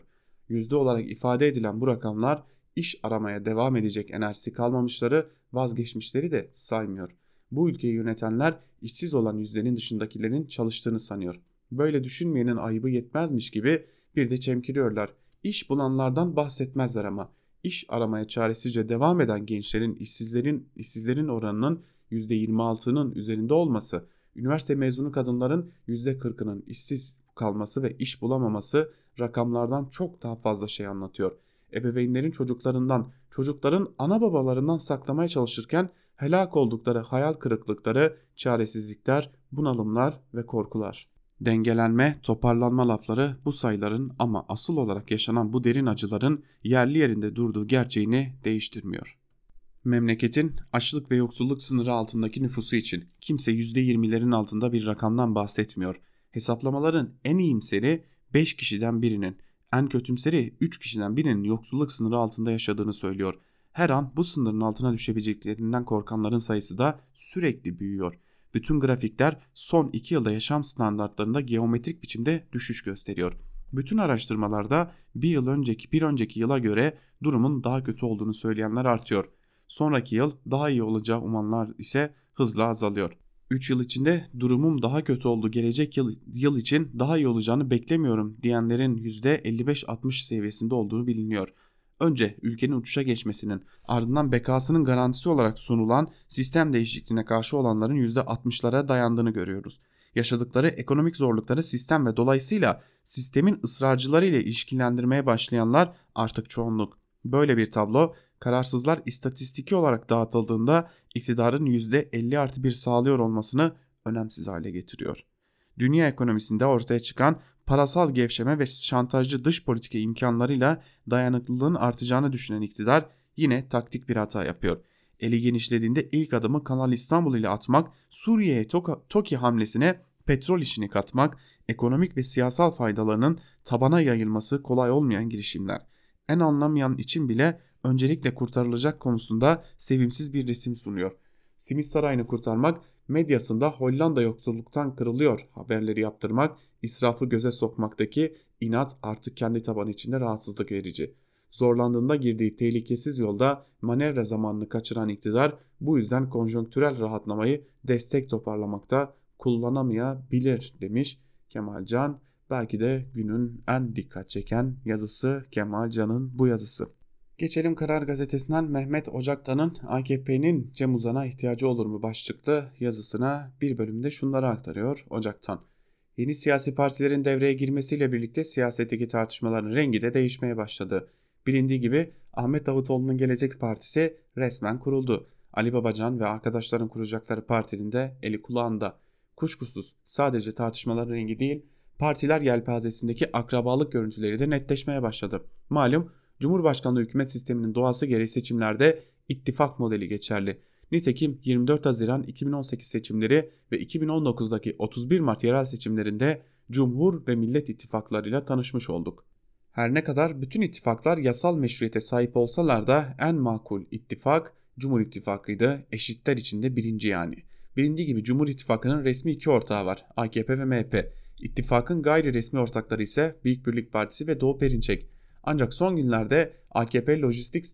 Yüzde olarak ifade edilen bu rakamlar iş aramaya devam edecek enerjisi kalmamışları vazgeçmişleri de saymıyor. Bu ülkeyi yönetenler işsiz olan yüzdenin dışındakilerin çalıştığını sanıyor. Böyle düşünmeyenin ayıbı yetmezmiş gibi bir de çemkiriyorlar. İş bulanlardan bahsetmezler ama iş aramaya çaresizce devam eden gençlerin işsizlerin işsizlerin oranının %26'nın üzerinde olması, üniversite mezunu kadınların %40'ının işsiz kalması ve iş bulamaması rakamlardan çok daha fazla şey anlatıyor. Ebeveynlerin çocuklarından, çocukların ana babalarından saklamaya çalışırken helak oldukları hayal kırıklıkları, çaresizlikler, bunalımlar ve korkular. Dengelenme, toparlanma lafları bu sayıların ama asıl olarak yaşanan bu derin acıların yerli yerinde durduğu gerçeğini değiştirmiyor. Memleketin açlık ve yoksulluk sınırı altındaki nüfusu için kimse %20'lerin altında bir rakamdan bahsetmiyor. Hesaplamaların en iyimseri 5 kişiden birinin, en kötümseri 3 kişiden birinin yoksulluk sınırı altında yaşadığını söylüyor. Her an bu sınırın altına düşebileceklerinden korkanların sayısı da sürekli büyüyor. Bütün grafikler son 2 yılda yaşam standartlarında geometrik biçimde düşüş gösteriyor. Bütün araştırmalarda bir yıl önceki bir önceki yıla göre durumun daha kötü olduğunu söyleyenler artıyor. Sonraki yıl daha iyi olacağı umanlar ise hızla azalıyor. 3 yıl içinde durumum daha kötü oldu gelecek yıl, yıl için daha iyi olacağını beklemiyorum diyenlerin %55-60 seviyesinde olduğunu biliniyor önce ülkenin uçuşa geçmesinin ardından bekasının garantisi olarak sunulan sistem değişikliğine karşı olanların %60'lara dayandığını görüyoruz. Yaşadıkları ekonomik zorlukları sistem ve dolayısıyla sistemin ısrarcıları ile ilişkilendirmeye başlayanlar artık çoğunluk. Böyle bir tablo kararsızlar istatistiki olarak dağıtıldığında iktidarın %50 artı 1 sağlıyor olmasını önemsiz hale getiriyor. Dünya ekonomisinde ortaya çıkan parasal gevşeme ve şantajcı dış politika imkanlarıyla dayanıklılığın artacağını düşünen iktidar yine taktik bir hata yapıyor. Eli genişlediğinde ilk adımı Kanal İstanbul ile atmak, Suriye'ye TOKİ hamlesine petrol işini katmak, ekonomik ve siyasal faydalarının tabana yayılması kolay olmayan girişimler. En anlamayan için bile öncelikle kurtarılacak konusunda sevimsiz bir resim sunuyor. Simit Sarayı'nı kurtarmak, medyasında Hollanda yoksulluktan kırılıyor haberleri yaptırmak, israfı göze sokmaktaki inat artık kendi tabanı içinde rahatsızlık verici. Zorlandığında girdiği tehlikesiz yolda manevra zamanını kaçıran iktidar bu yüzden konjonktürel rahatlamayı destek toparlamakta kullanamayabilir demiş Kemal Can. Belki de günün en dikkat çeken yazısı Kemal Can'ın bu yazısı. Geçelim Karar Gazetesi'nden Mehmet Ocaktan'ın AKP'nin Cem Uzan'a ihtiyacı olur mu başlıklı yazısına bir bölümde şunları aktarıyor Ocaktan. Yeni siyasi partilerin devreye girmesiyle birlikte siyasetteki tartışmaların rengi de değişmeye başladı. Bilindiği gibi Ahmet Davutoğlu'nun Gelecek Partisi resmen kuruldu. Ali Babacan ve arkadaşların kuracakları partinin de eli kulağında. Kuşkusuz sadece tartışmaların rengi değil, partiler yelpazesindeki akrabalık görüntüleri de netleşmeye başladı. Malum Cumhurbaşkanlığı hükümet sisteminin doğası gereği seçimlerde ittifak modeli geçerli. Nitekim 24 Haziran 2018 seçimleri ve 2019'daki 31 Mart yerel seçimlerinde Cumhur ve Millet ittifaklarıyla tanışmış olduk. Her ne kadar bütün ittifaklar yasal meşruiyete sahip olsalar da en makul ittifak Cumhur İttifakı'ydı. Eşitler içinde birinci yani. Bilindiği gibi Cumhur İttifakı'nın resmi iki ortağı var. AKP ve MHP. İttifakın gayri resmi ortakları ise Büyük Birlik Partisi ve Doğu Perinçek. Ancak son günlerde AKP lojistik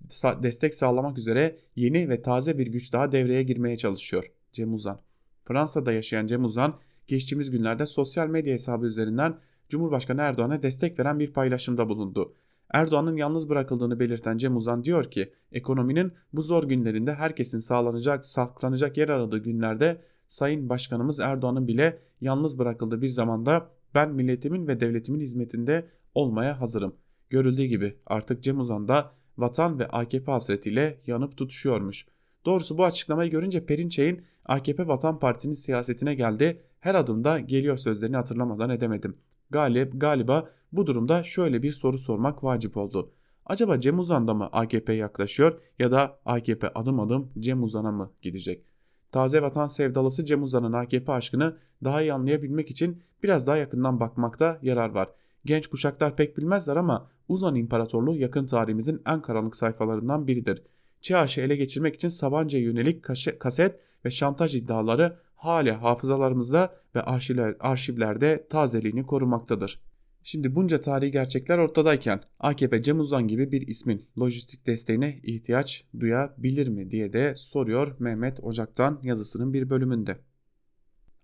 destek sağlamak üzere yeni ve taze bir güç daha devreye girmeye çalışıyor. Cem Uzan. Fransa'da yaşayan Cem Uzan geçtiğimiz günlerde sosyal medya hesabı üzerinden Cumhurbaşkanı Erdoğan'a destek veren bir paylaşımda bulundu. Erdoğan'ın yalnız bırakıldığını belirten Cem Uzan diyor ki ekonominin bu zor günlerinde herkesin sağlanacak, saklanacak yer aradığı günlerde Sayın Başkanımız Erdoğan'ın bile yalnız bırakıldığı bir zamanda ben milletimin ve devletimin hizmetinde olmaya hazırım. Görüldüğü gibi artık Cem Uzan da vatan ve AKP hasretiyle yanıp tutuşuyormuş. Doğrusu bu açıklamayı görünce Perinçey'in AKP Vatan Partisi'nin siyasetine geldi. Her adımda geliyor sözlerini hatırlamadan edemedim. Galip, galiba bu durumda şöyle bir soru sormak vacip oldu. Acaba Cem Uzan da mı AKP yaklaşıyor ya da AKP adım adım Cem Uzan'a mı gidecek? Taze vatan sevdalısı Cem Uzan'ın AKP aşkını daha iyi anlayabilmek için biraz daha yakından bakmakta yarar var. Genç kuşaklar pek bilmezler ama Uzan İmparatorluğu yakın tarihimizin en karanlık sayfalarından biridir. ÇİHAŞ'ı ele geçirmek için Sabancı'ya yönelik kaset ve şantaj iddiaları hala hafızalarımızda ve arşivler, arşivlerde tazeliğini korumaktadır. Şimdi bunca tarihi gerçekler ortadayken AKP Cem Uzan gibi bir ismin lojistik desteğine ihtiyaç duyabilir mi diye de soruyor Mehmet Ocak'tan yazısının bir bölümünde.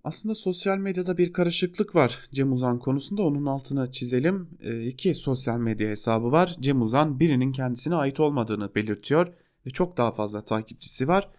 Aslında sosyal medyada bir karışıklık var Cem Uzan konusunda onun altını çizelim. E, iki sosyal medya hesabı var. Cem Uzan birinin kendisine ait olmadığını belirtiyor ve çok daha fazla takipçisi var.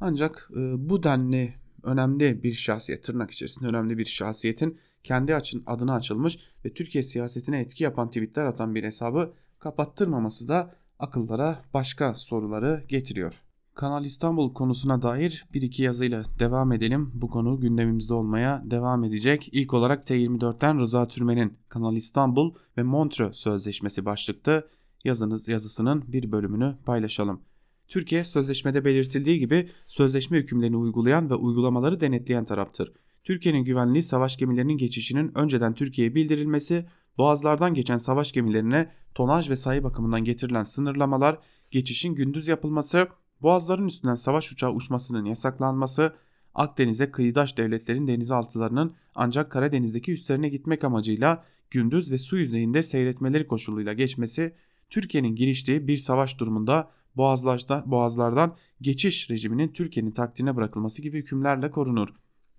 Ancak e, bu denli önemli bir şahsiyet tırnak içerisinde önemli bir şahsiyetin kendi açın, adına açılmış ve Türkiye siyasetine etki yapan tweetler atan bir hesabı kapattırmaması da akıllara başka soruları getiriyor. Kanal İstanbul konusuna dair bir iki yazıyla devam edelim. Bu konu gündemimizde olmaya devam edecek. İlk olarak T24'ten Rıza Türmen'in Kanal İstanbul ve Montreux Sözleşmesi başlıklı yazınız yazısının bir bölümünü paylaşalım. Türkiye sözleşmede belirtildiği gibi sözleşme hükümlerini uygulayan ve uygulamaları denetleyen taraftır. Türkiye'nin güvenliği savaş gemilerinin geçişinin önceden Türkiye'ye bildirilmesi, boğazlardan geçen savaş gemilerine tonaj ve sayı bakımından getirilen sınırlamalar, geçişin gündüz yapılması, boğazların üstünden savaş uçağı uçmasının yasaklanması, Akdeniz'e kıyıdaş devletlerin denizaltılarının ancak Karadeniz'deki üstlerine gitmek amacıyla gündüz ve su yüzeyinde seyretmeleri koşuluyla geçmesi, Türkiye'nin giriştiği bir savaş durumunda boğazlardan geçiş rejiminin Türkiye'nin takdirine bırakılması gibi hükümlerle korunur.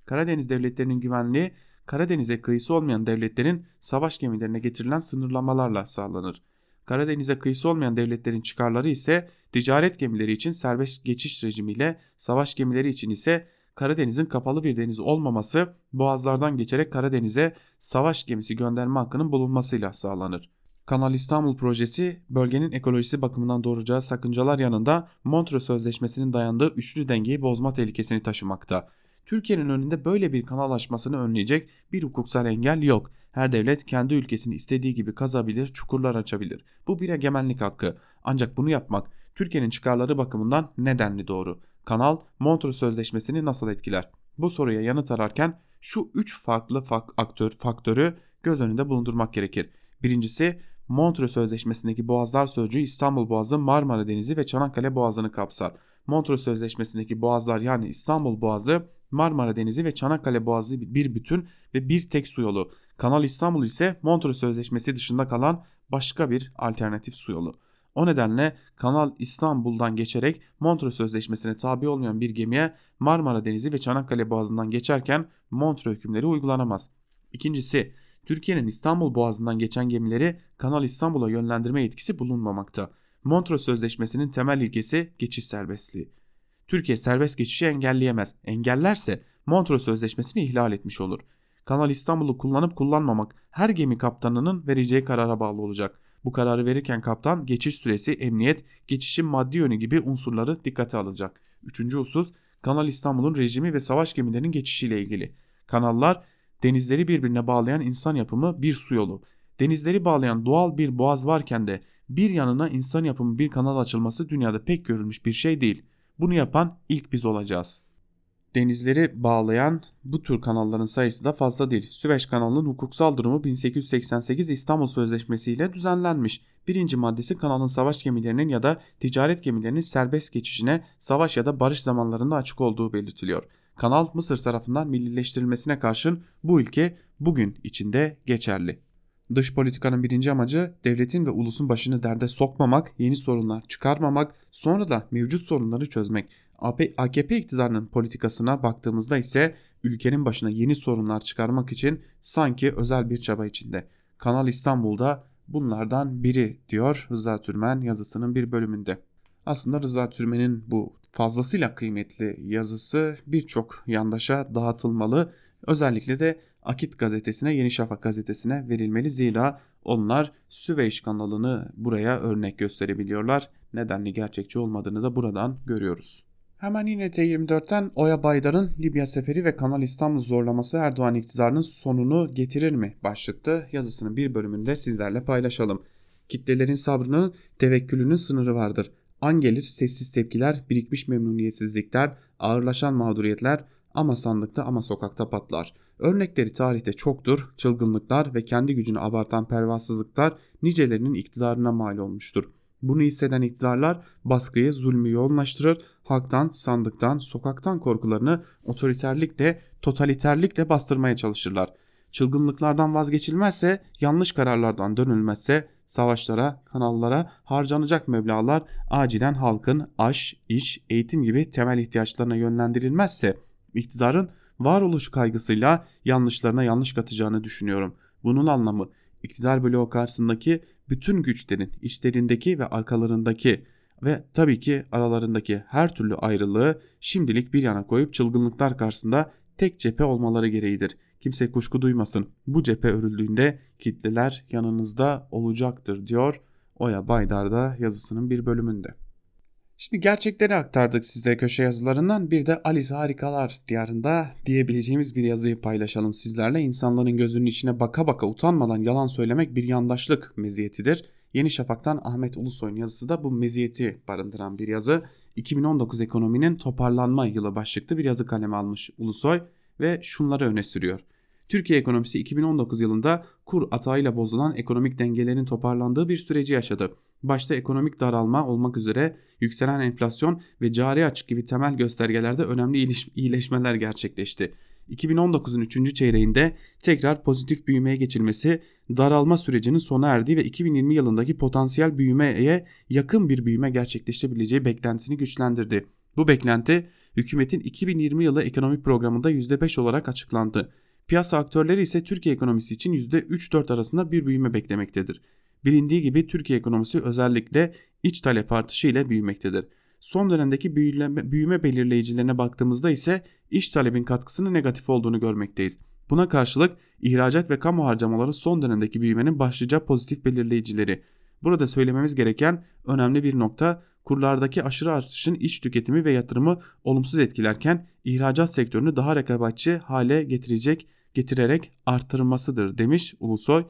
Karadeniz devletlerinin güvenliği Karadeniz'e kıyısı olmayan devletlerin savaş gemilerine getirilen sınırlamalarla sağlanır. Karadeniz'e kıyısı olmayan devletlerin çıkarları ise ticaret gemileri için serbest geçiş rejimiyle, savaş gemileri için ise Karadeniz'in kapalı bir deniz olmaması, boğazlardan geçerek Karadeniz'e savaş gemisi gönderme hakkının bulunmasıyla sağlanır. Kanal İstanbul projesi bölgenin ekolojisi bakımından doğuracağı sakıncalar yanında Montreux Sözleşmesi'nin dayandığı üçlü dengeyi bozma tehlikesini taşımakta. Türkiye'nin önünde böyle bir kanal açmasını önleyecek bir hukuksal engel yok. Her devlet kendi ülkesini istediği gibi kazabilir, çukurlar açabilir. Bu bir egemenlik hakkı. Ancak bunu yapmak Türkiye'nin çıkarları bakımından nedenli doğru. Kanal Montreux Sözleşmesi'ni nasıl etkiler? Bu soruya yanıt ararken şu üç farklı aktör faktörü göz önünde bulundurmak gerekir. Birincisi Montreux Sözleşmesi'ndeki boğazlar sözcüğü İstanbul Boğazı, Marmara Denizi ve Çanakkale Boğazı'nı kapsar. Montreux Sözleşmesi'ndeki boğazlar yani İstanbul Boğazı, Marmara Denizi ve Çanakkale Boğazı bir bütün ve bir tek su yolu. Kanal İstanbul ise Montreux Sözleşmesi dışında kalan başka bir alternatif su yolu. O nedenle Kanal İstanbul'dan geçerek Montreux Sözleşmesi'ne tabi olmayan bir gemiye Marmara Denizi ve Çanakkale Boğazı'ndan geçerken Montreux hükümleri uygulanamaz. İkincisi, Türkiye'nin İstanbul Boğazı'ndan geçen gemileri Kanal İstanbul'a yönlendirme yetkisi bulunmamakta. Montreux Sözleşmesi'nin temel ilkesi geçiş serbestliği. Türkiye serbest geçişi engelleyemez. Engellerse Montreux Sözleşmesi'ni ihlal etmiş olur. Kanal İstanbul'u kullanıp kullanmamak her gemi kaptanının vereceği karara bağlı olacak. Bu kararı verirken kaptan geçiş süresi, emniyet, geçişin maddi yönü gibi unsurları dikkate alacak. Üçüncü husus Kanal İstanbul'un rejimi ve savaş gemilerinin geçişiyle ilgili. Kanallar denizleri birbirine bağlayan insan yapımı bir su yolu. Denizleri bağlayan doğal bir boğaz varken de bir yanına insan yapımı bir kanal açılması dünyada pek görülmüş bir şey değil. Bunu yapan ilk biz olacağız. Denizleri bağlayan bu tür kanalların sayısı da fazla değil. Süveyş kanalının hukuksal durumu 1888 İstanbul Sözleşmesi ile düzenlenmiş. Birinci maddesi kanalın savaş gemilerinin ya da ticaret gemilerinin serbest geçişine savaş ya da barış zamanlarında açık olduğu belirtiliyor. Kanal Mısır tarafından millileştirilmesine karşın bu ülke bugün içinde geçerli. Dış politikanın birinci amacı devletin ve ulusun başını derde sokmamak, yeni sorunlar çıkarmamak, sonra da mevcut sorunları çözmek. AKP iktidarının politikasına baktığımızda ise ülkenin başına yeni sorunlar çıkarmak için sanki özel bir çaba içinde. Kanal İstanbul'da bunlardan biri diyor Rıza Türmen yazısının bir bölümünde. Aslında Rıza Türmen'in bu fazlasıyla kıymetli yazısı birçok yandaşa dağıtılmalı. Özellikle de Akit gazetesine, Yeni Şafak gazetesine verilmeli. Zira onlar Süveyş kanalını buraya örnek gösterebiliyorlar. Nedenli gerçekçi olmadığını da buradan görüyoruz. Hemen yine T24'ten Oya Baydar'ın Libya seferi ve Kanal İstanbul zorlaması Erdoğan iktidarının sonunu getirir mi başlıklı yazısının bir bölümünde sizlerle paylaşalım. Kitlelerin sabrının, tevekkülünün sınırı vardır. An gelir sessiz tepkiler, birikmiş memnuniyetsizlikler, ağırlaşan mağduriyetler ama sandıkta ama sokakta patlar. Örnekleri tarihte çoktur, çılgınlıklar ve kendi gücünü abartan pervasızlıklar nicelerinin iktidarına mal olmuştur. Bunu hisseden iktidarlar baskıyı, zulmü yoğunlaştırır, halktan, sandıktan, sokaktan korkularını otoriterlikle, totaliterlikle bastırmaya çalışırlar. Çılgınlıklardan vazgeçilmezse, yanlış kararlardan dönülmezse savaşlara, kanallara harcanacak meblalar acilen halkın aş, iş, eğitim gibi temel ihtiyaçlarına yönlendirilmezse iktidarın varoluş kaygısıyla yanlışlarına yanlış katacağını düşünüyorum. Bunun anlamı iktidar bloğu karşısındaki bütün güçlerin içlerindeki ve arkalarındaki ve tabii ki aralarındaki her türlü ayrılığı şimdilik bir yana koyup çılgınlıklar karşısında tek cephe olmaları gereğidir. Kimse kuşku duymasın. Bu cephe örüldüğünde kitleler yanınızda olacaktır diyor Oya Baydar da yazısının bir bölümünde. Şimdi gerçekleri aktardık sizlere köşe yazılarından bir de Alice Harikalar diyarında diyebileceğimiz bir yazıyı paylaşalım sizlerle. İnsanların gözünün içine baka baka utanmadan yalan söylemek bir yandaşlık meziyetidir. Yeni Şafak'tan Ahmet Ulusoy'un yazısı da bu meziyeti barındıran bir yazı. 2019 ekonominin toparlanma yılı başlıklı bir yazı kaleme almış Ulusoy ve şunları öne sürüyor. Türkiye ekonomisi 2019 yılında kur atağıyla bozulan ekonomik dengelerin toparlandığı bir süreci yaşadı. Başta ekonomik daralma olmak üzere yükselen enflasyon ve cari açık gibi temel göstergelerde önemli iyileşmeler gerçekleşti. 2019'un 3. çeyreğinde tekrar pozitif büyümeye geçilmesi daralma sürecinin sona erdiği ve 2020 yılındaki potansiyel büyümeye yakın bir büyüme gerçekleşebileceği beklentisini güçlendirdi. Bu beklenti hükümetin 2020 yılı ekonomik programında %5 olarak açıklandı. Piyasa aktörleri ise Türkiye ekonomisi için %3-4 arasında bir büyüme beklemektedir. Bilindiği gibi Türkiye ekonomisi özellikle iç talep artışı ile büyümektedir. Son dönemdeki büyüme, belirleyicilerine baktığımızda ise iç talebin katkısının negatif olduğunu görmekteyiz. Buna karşılık ihracat ve kamu harcamaları son dönemdeki büyümenin başlıca pozitif belirleyicileri. Burada söylememiz gereken önemli bir nokta kurlardaki aşırı artışın iç tüketimi ve yatırımı olumsuz etkilerken ihracat sektörünü daha rekabetçi hale getirecek getirerek artırmasıdır demiş Ulusoy.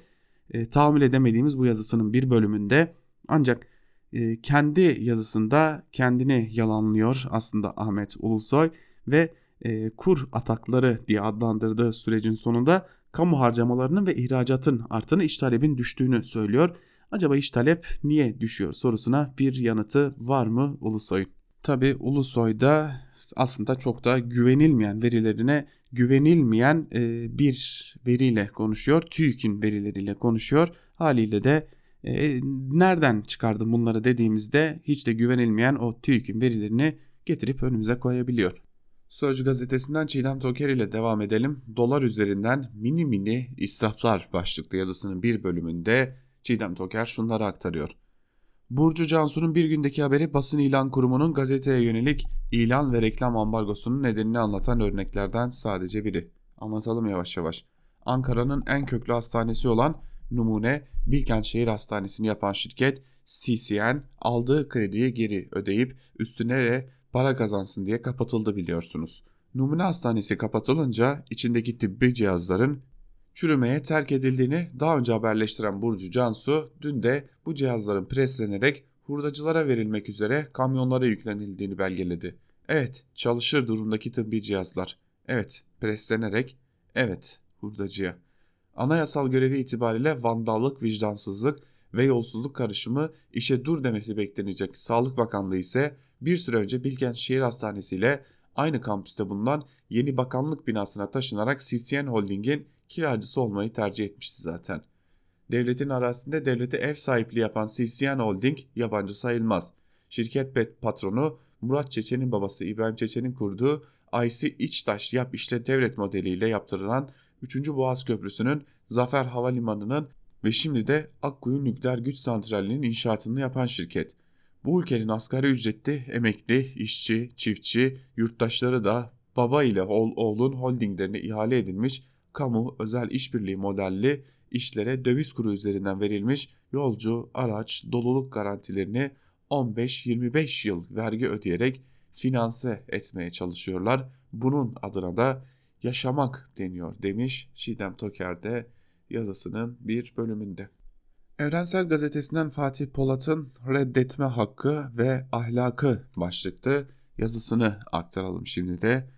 E, tahammül edemediğimiz bu yazısının bir bölümünde ancak e, kendi yazısında kendini yalanlıyor aslında Ahmet Ulusoy ve e, kur atakları diye adlandırdığı sürecin sonunda kamu harcamalarının ve ihracatın arttığını iç talebin düştüğünü söylüyor. Acaba iş talep niye düşüyor sorusuna bir yanıtı var mı Ulusoy'un? Tabi Ulusoy da aslında çok da güvenilmeyen verilerine güvenilmeyen e, bir veriyle konuşuyor. TÜİK'in verileriyle konuşuyor. Haliyle de e, nereden çıkardım bunları dediğimizde hiç de güvenilmeyen o TÜİK'in verilerini getirip önümüze koyabiliyor. Sözcü gazetesinden Çiğdem Toker ile devam edelim. Dolar üzerinden mini mini israflar başlıklı yazısının bir bölümünde Çiğdem Toker şunları aktarıyor. Burcu Cansu'nun bir gündeki haberi basın ilan kurumunun gazeteye yönelik ilan ve reklam ambargosunun nedenini anlatan örneklerden sadece biri. Anlatalım yavaş yavaş. Ankara'nın en köklü hastanesi olan Numune Bilkent Şehir Hastanesi'ni yapan şirket CCN aldığı krediyi geri ödeyip üstüne de para kazansın diye kapatıldı biliyorsunuz. Numune Hastanesi kapatılınca içindeki tıbbi cihazların çürümeye terk edildiğini daha önce haberleştiren Burcu Cansu dün de bu cihazların preslenerek hurdacılara verilmek üzere kamyonlara yüklenildiğini belgeledi. Evet, çalışır durumdaki tıbbi cihazlar. Evet, preslenerek, evet, hurdacıya. Anayasal görevi itibariyle vandallık, vicdansızlık ve yolsuzluk karışımı işe dur demesi beklenecek. Sağlık Bakanlığı ise bir süre önce Bilkent Şehir Hastanesi ile aynı kampüste bulunan yeni bakanlık binasına taşınarak CCN Holding'in kiracısı olmayı tercih etmişti zaten. Devletin arasında devlete ev sahipliği yapan CCN Holding yabancı sayılmaz. Şirket patronu Murat Çeçen'in babası İbrahim Çeçen'in kurduğu IC İçtaş Yap İşlet Devlet modeliyle yaptırılan 3. Boğaz Köprüsü'nün Zafer Havalimanı'nın ve şimdi de Akkuyu Nükleer Güç Santrali'nin inşaatını yapan şirket. Bu ülkenin asgari ücretli, emekli, işçi, çiftçi, yurttaşları da baba ile oğlun holdinglerine ihale edilmiş kamu özel işbirliği modelli işlere döviz kuru üzerinden verilmiş yolcu, araç, doluluk garantilerini 15-25 yıl vergi ödeyerek finanse etmeye çalışıyorlar. Bunun adına da yaşamak deniyor demiş Şidem Toker'de yazısının bir bölümünde. Evrensel Gazetesi'nden Fatih Polat'ın reddetme hakkı ve ahlakı başlıklı yazısını aktaralım şimdi de.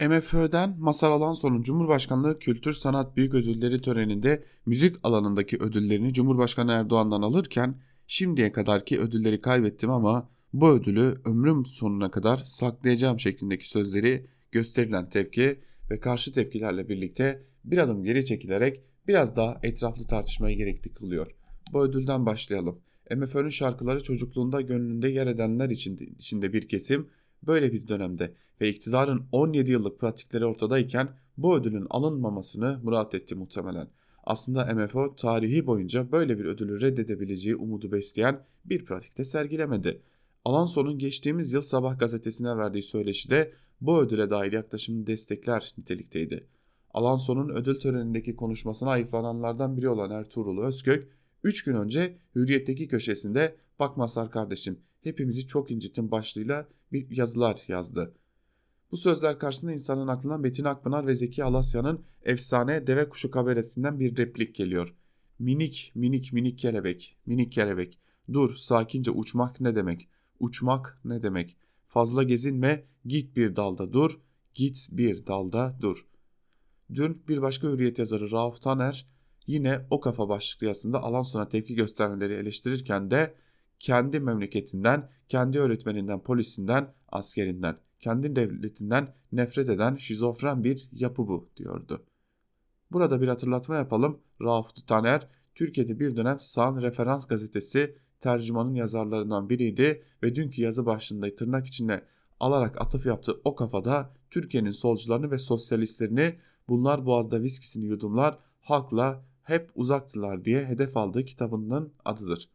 MFÖ'den Masar Alanso'nun Cumhurbaşkanlığı Kültür Sanat Büyük Ödülleri töreninde müzik alanındaki ödüllerini Cumhurbaşkanı Erdoğan'dan alırken şimdiye kadarki ödülleri kaybettim ama bu ödülü ömrüm sonuna kadar saklayacağım şeklindeki sözleri gösterilen tepki ve karşı tepkilerle birlikte bir adım geri çekilerek biraz daha etraflı tartışmayı gerekli kılıyor. Bu ödülden başlayalım. MFÖ'nün şarkıları çocukluğunda gönlünde yer edenler içinde, içinde bir kesim böyle bir dönemde ve iktidarın 17 yıllık pratikleri ortadayken bu ödülün alınmamasını murat etti muhtemelen. Aslında MFO tarihi boyunca böyle bir ödülü reddedebileceği umudu besleyen bir pratikte sergilemedi. Alonso'nun geçtiğimiz yıl Sabah gazetesine verdiği söyleşide bu ödüle dair yaklaşımını destekler nitelikteydi. Alonso'nun ödül törenindeki konuşmasına ayıflananlardan biri olan Ertuğrul Özkök, 3 gün önce Hürriyet'teki köşesinde bak Masar kardeşim hepimizi çok incitin başlığıyla bir yazılar yazdı. Bu sözler karşısında insanın aklına Metin Akpınar ve Zeki Alasya'nın efsane Deve Kuşu kabaresinden bir replik geliyor. Minik minik minik kelebek, minik kelebek. Dur sakince uçmak ne demek? Uçmak ne demek? Fazla gezinme, git bir dalda dur, git bir dalda dur. Dün bir başka hürriyet yazarı Rauf Taner yine o kafa başlıklı yazısında alan sonra tepki göstermeleri eleştirirken de kendi memleketinden, kendi öğretmeninden, polisinden, askerinden, kendi devletinden nefret eden şizofren bir yapı bu diyordu. Burada bir hatırlatma yapalım. Rauf Taner, Türkiye'de bir dönem Sağın Referans gazetesi tercümanın yazarlarından biriydi ve dünkü yazı başlığında tırnak içinde alarak atıf yaptığı o kafada Türkiye'nin solcularını ve sosyalistlerini bunlar boğazda viskisini yudumlar halkla hep uzaktılar diye hedef aldığı kitabının adıdır.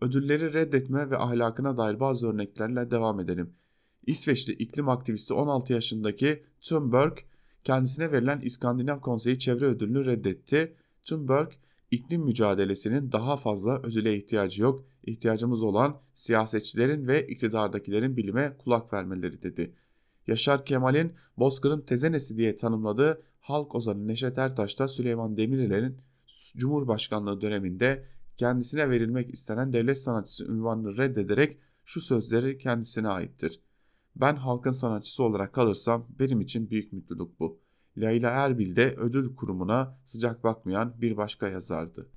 Ödülleri reddetme ve ahlakına dair bazı örneklerle devam edelim. İsveçli iklim aktivisti 16 yaşındaki Thunberg kendisine verilen İskandinav Konseyi Çevre Ödülünü reddetti. Thunberg iklim mücadelesinin daha fazla ödüle ihtiyacı yok. İhtiyacımız olan siyasetçilerin ve iktidardakilerin bilime kulak vermeleri dedi. Yaşar Kemal'in Bozkır'ın tezenesi diye tanımladığı halk ozanı Neşet Ertaş da Süleyman Demirel'in Cumhurbaşkanlığı döneminde kendisine verilmek istenen devlet sanatçısı ünvanını reddederek şu sözleri kendisine aittir. Ben halkın sanatçısı olarak kalırsam benim için büyük mutluluk bu. Leyla Erbil de ödül kurumuna sıcak bakmayan bir başka yazardı.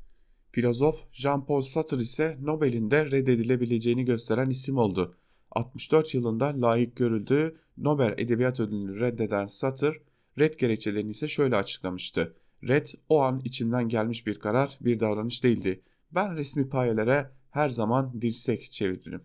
Filozof Jean-Paul Sartre ise Nobel'in de reddedilebileceğini gösteren isim oldu. 64 yılında layık görüldüğü Nobel Edebiyat Ödülünü reddeden Sartre, red gerekçelerini ise şöyle açıklamıştı. Red o an içimden gelmiş bir karar, bir davranış değildi. Ben resmi payelere her zaman dirsek çeviririm.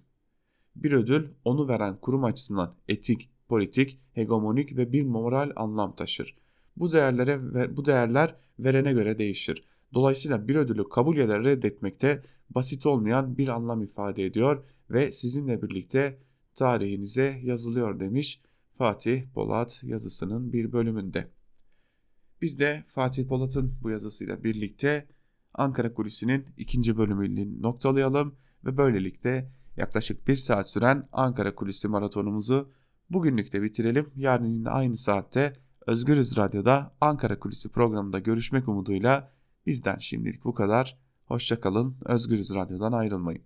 Bir ödül onu veren kurum açısından etik, politik, hegemonik ve bir moral anlam taşır. Bu değerlere bu değerler verene göre değişir. Dolayısıyla bir ödülü kabul ya da reddetmekte basit olmayan bir anlam ifade ediyor ve sizinle birlikte tarihinize yazılıyor demiş Fatih Polat yazısının bir bölümünde. Biz de Fatih Polat'ın bu yazısıyla birlikte Ankara Kulisi'nin ikinci bölümünü noktalayalım ve böylelikle yaklaşık bir saat süren Ankara Kulisi maratonumuzu bugünlük de bitirelim. Yarın yine aynı saatte Özgürüz Radyo'da Ankara Kulisi programında görüşmek umuduyla bizden şimdilik bu kadar. Hoşçakalın, Özgürüz Radyo'dan ayrılmayın.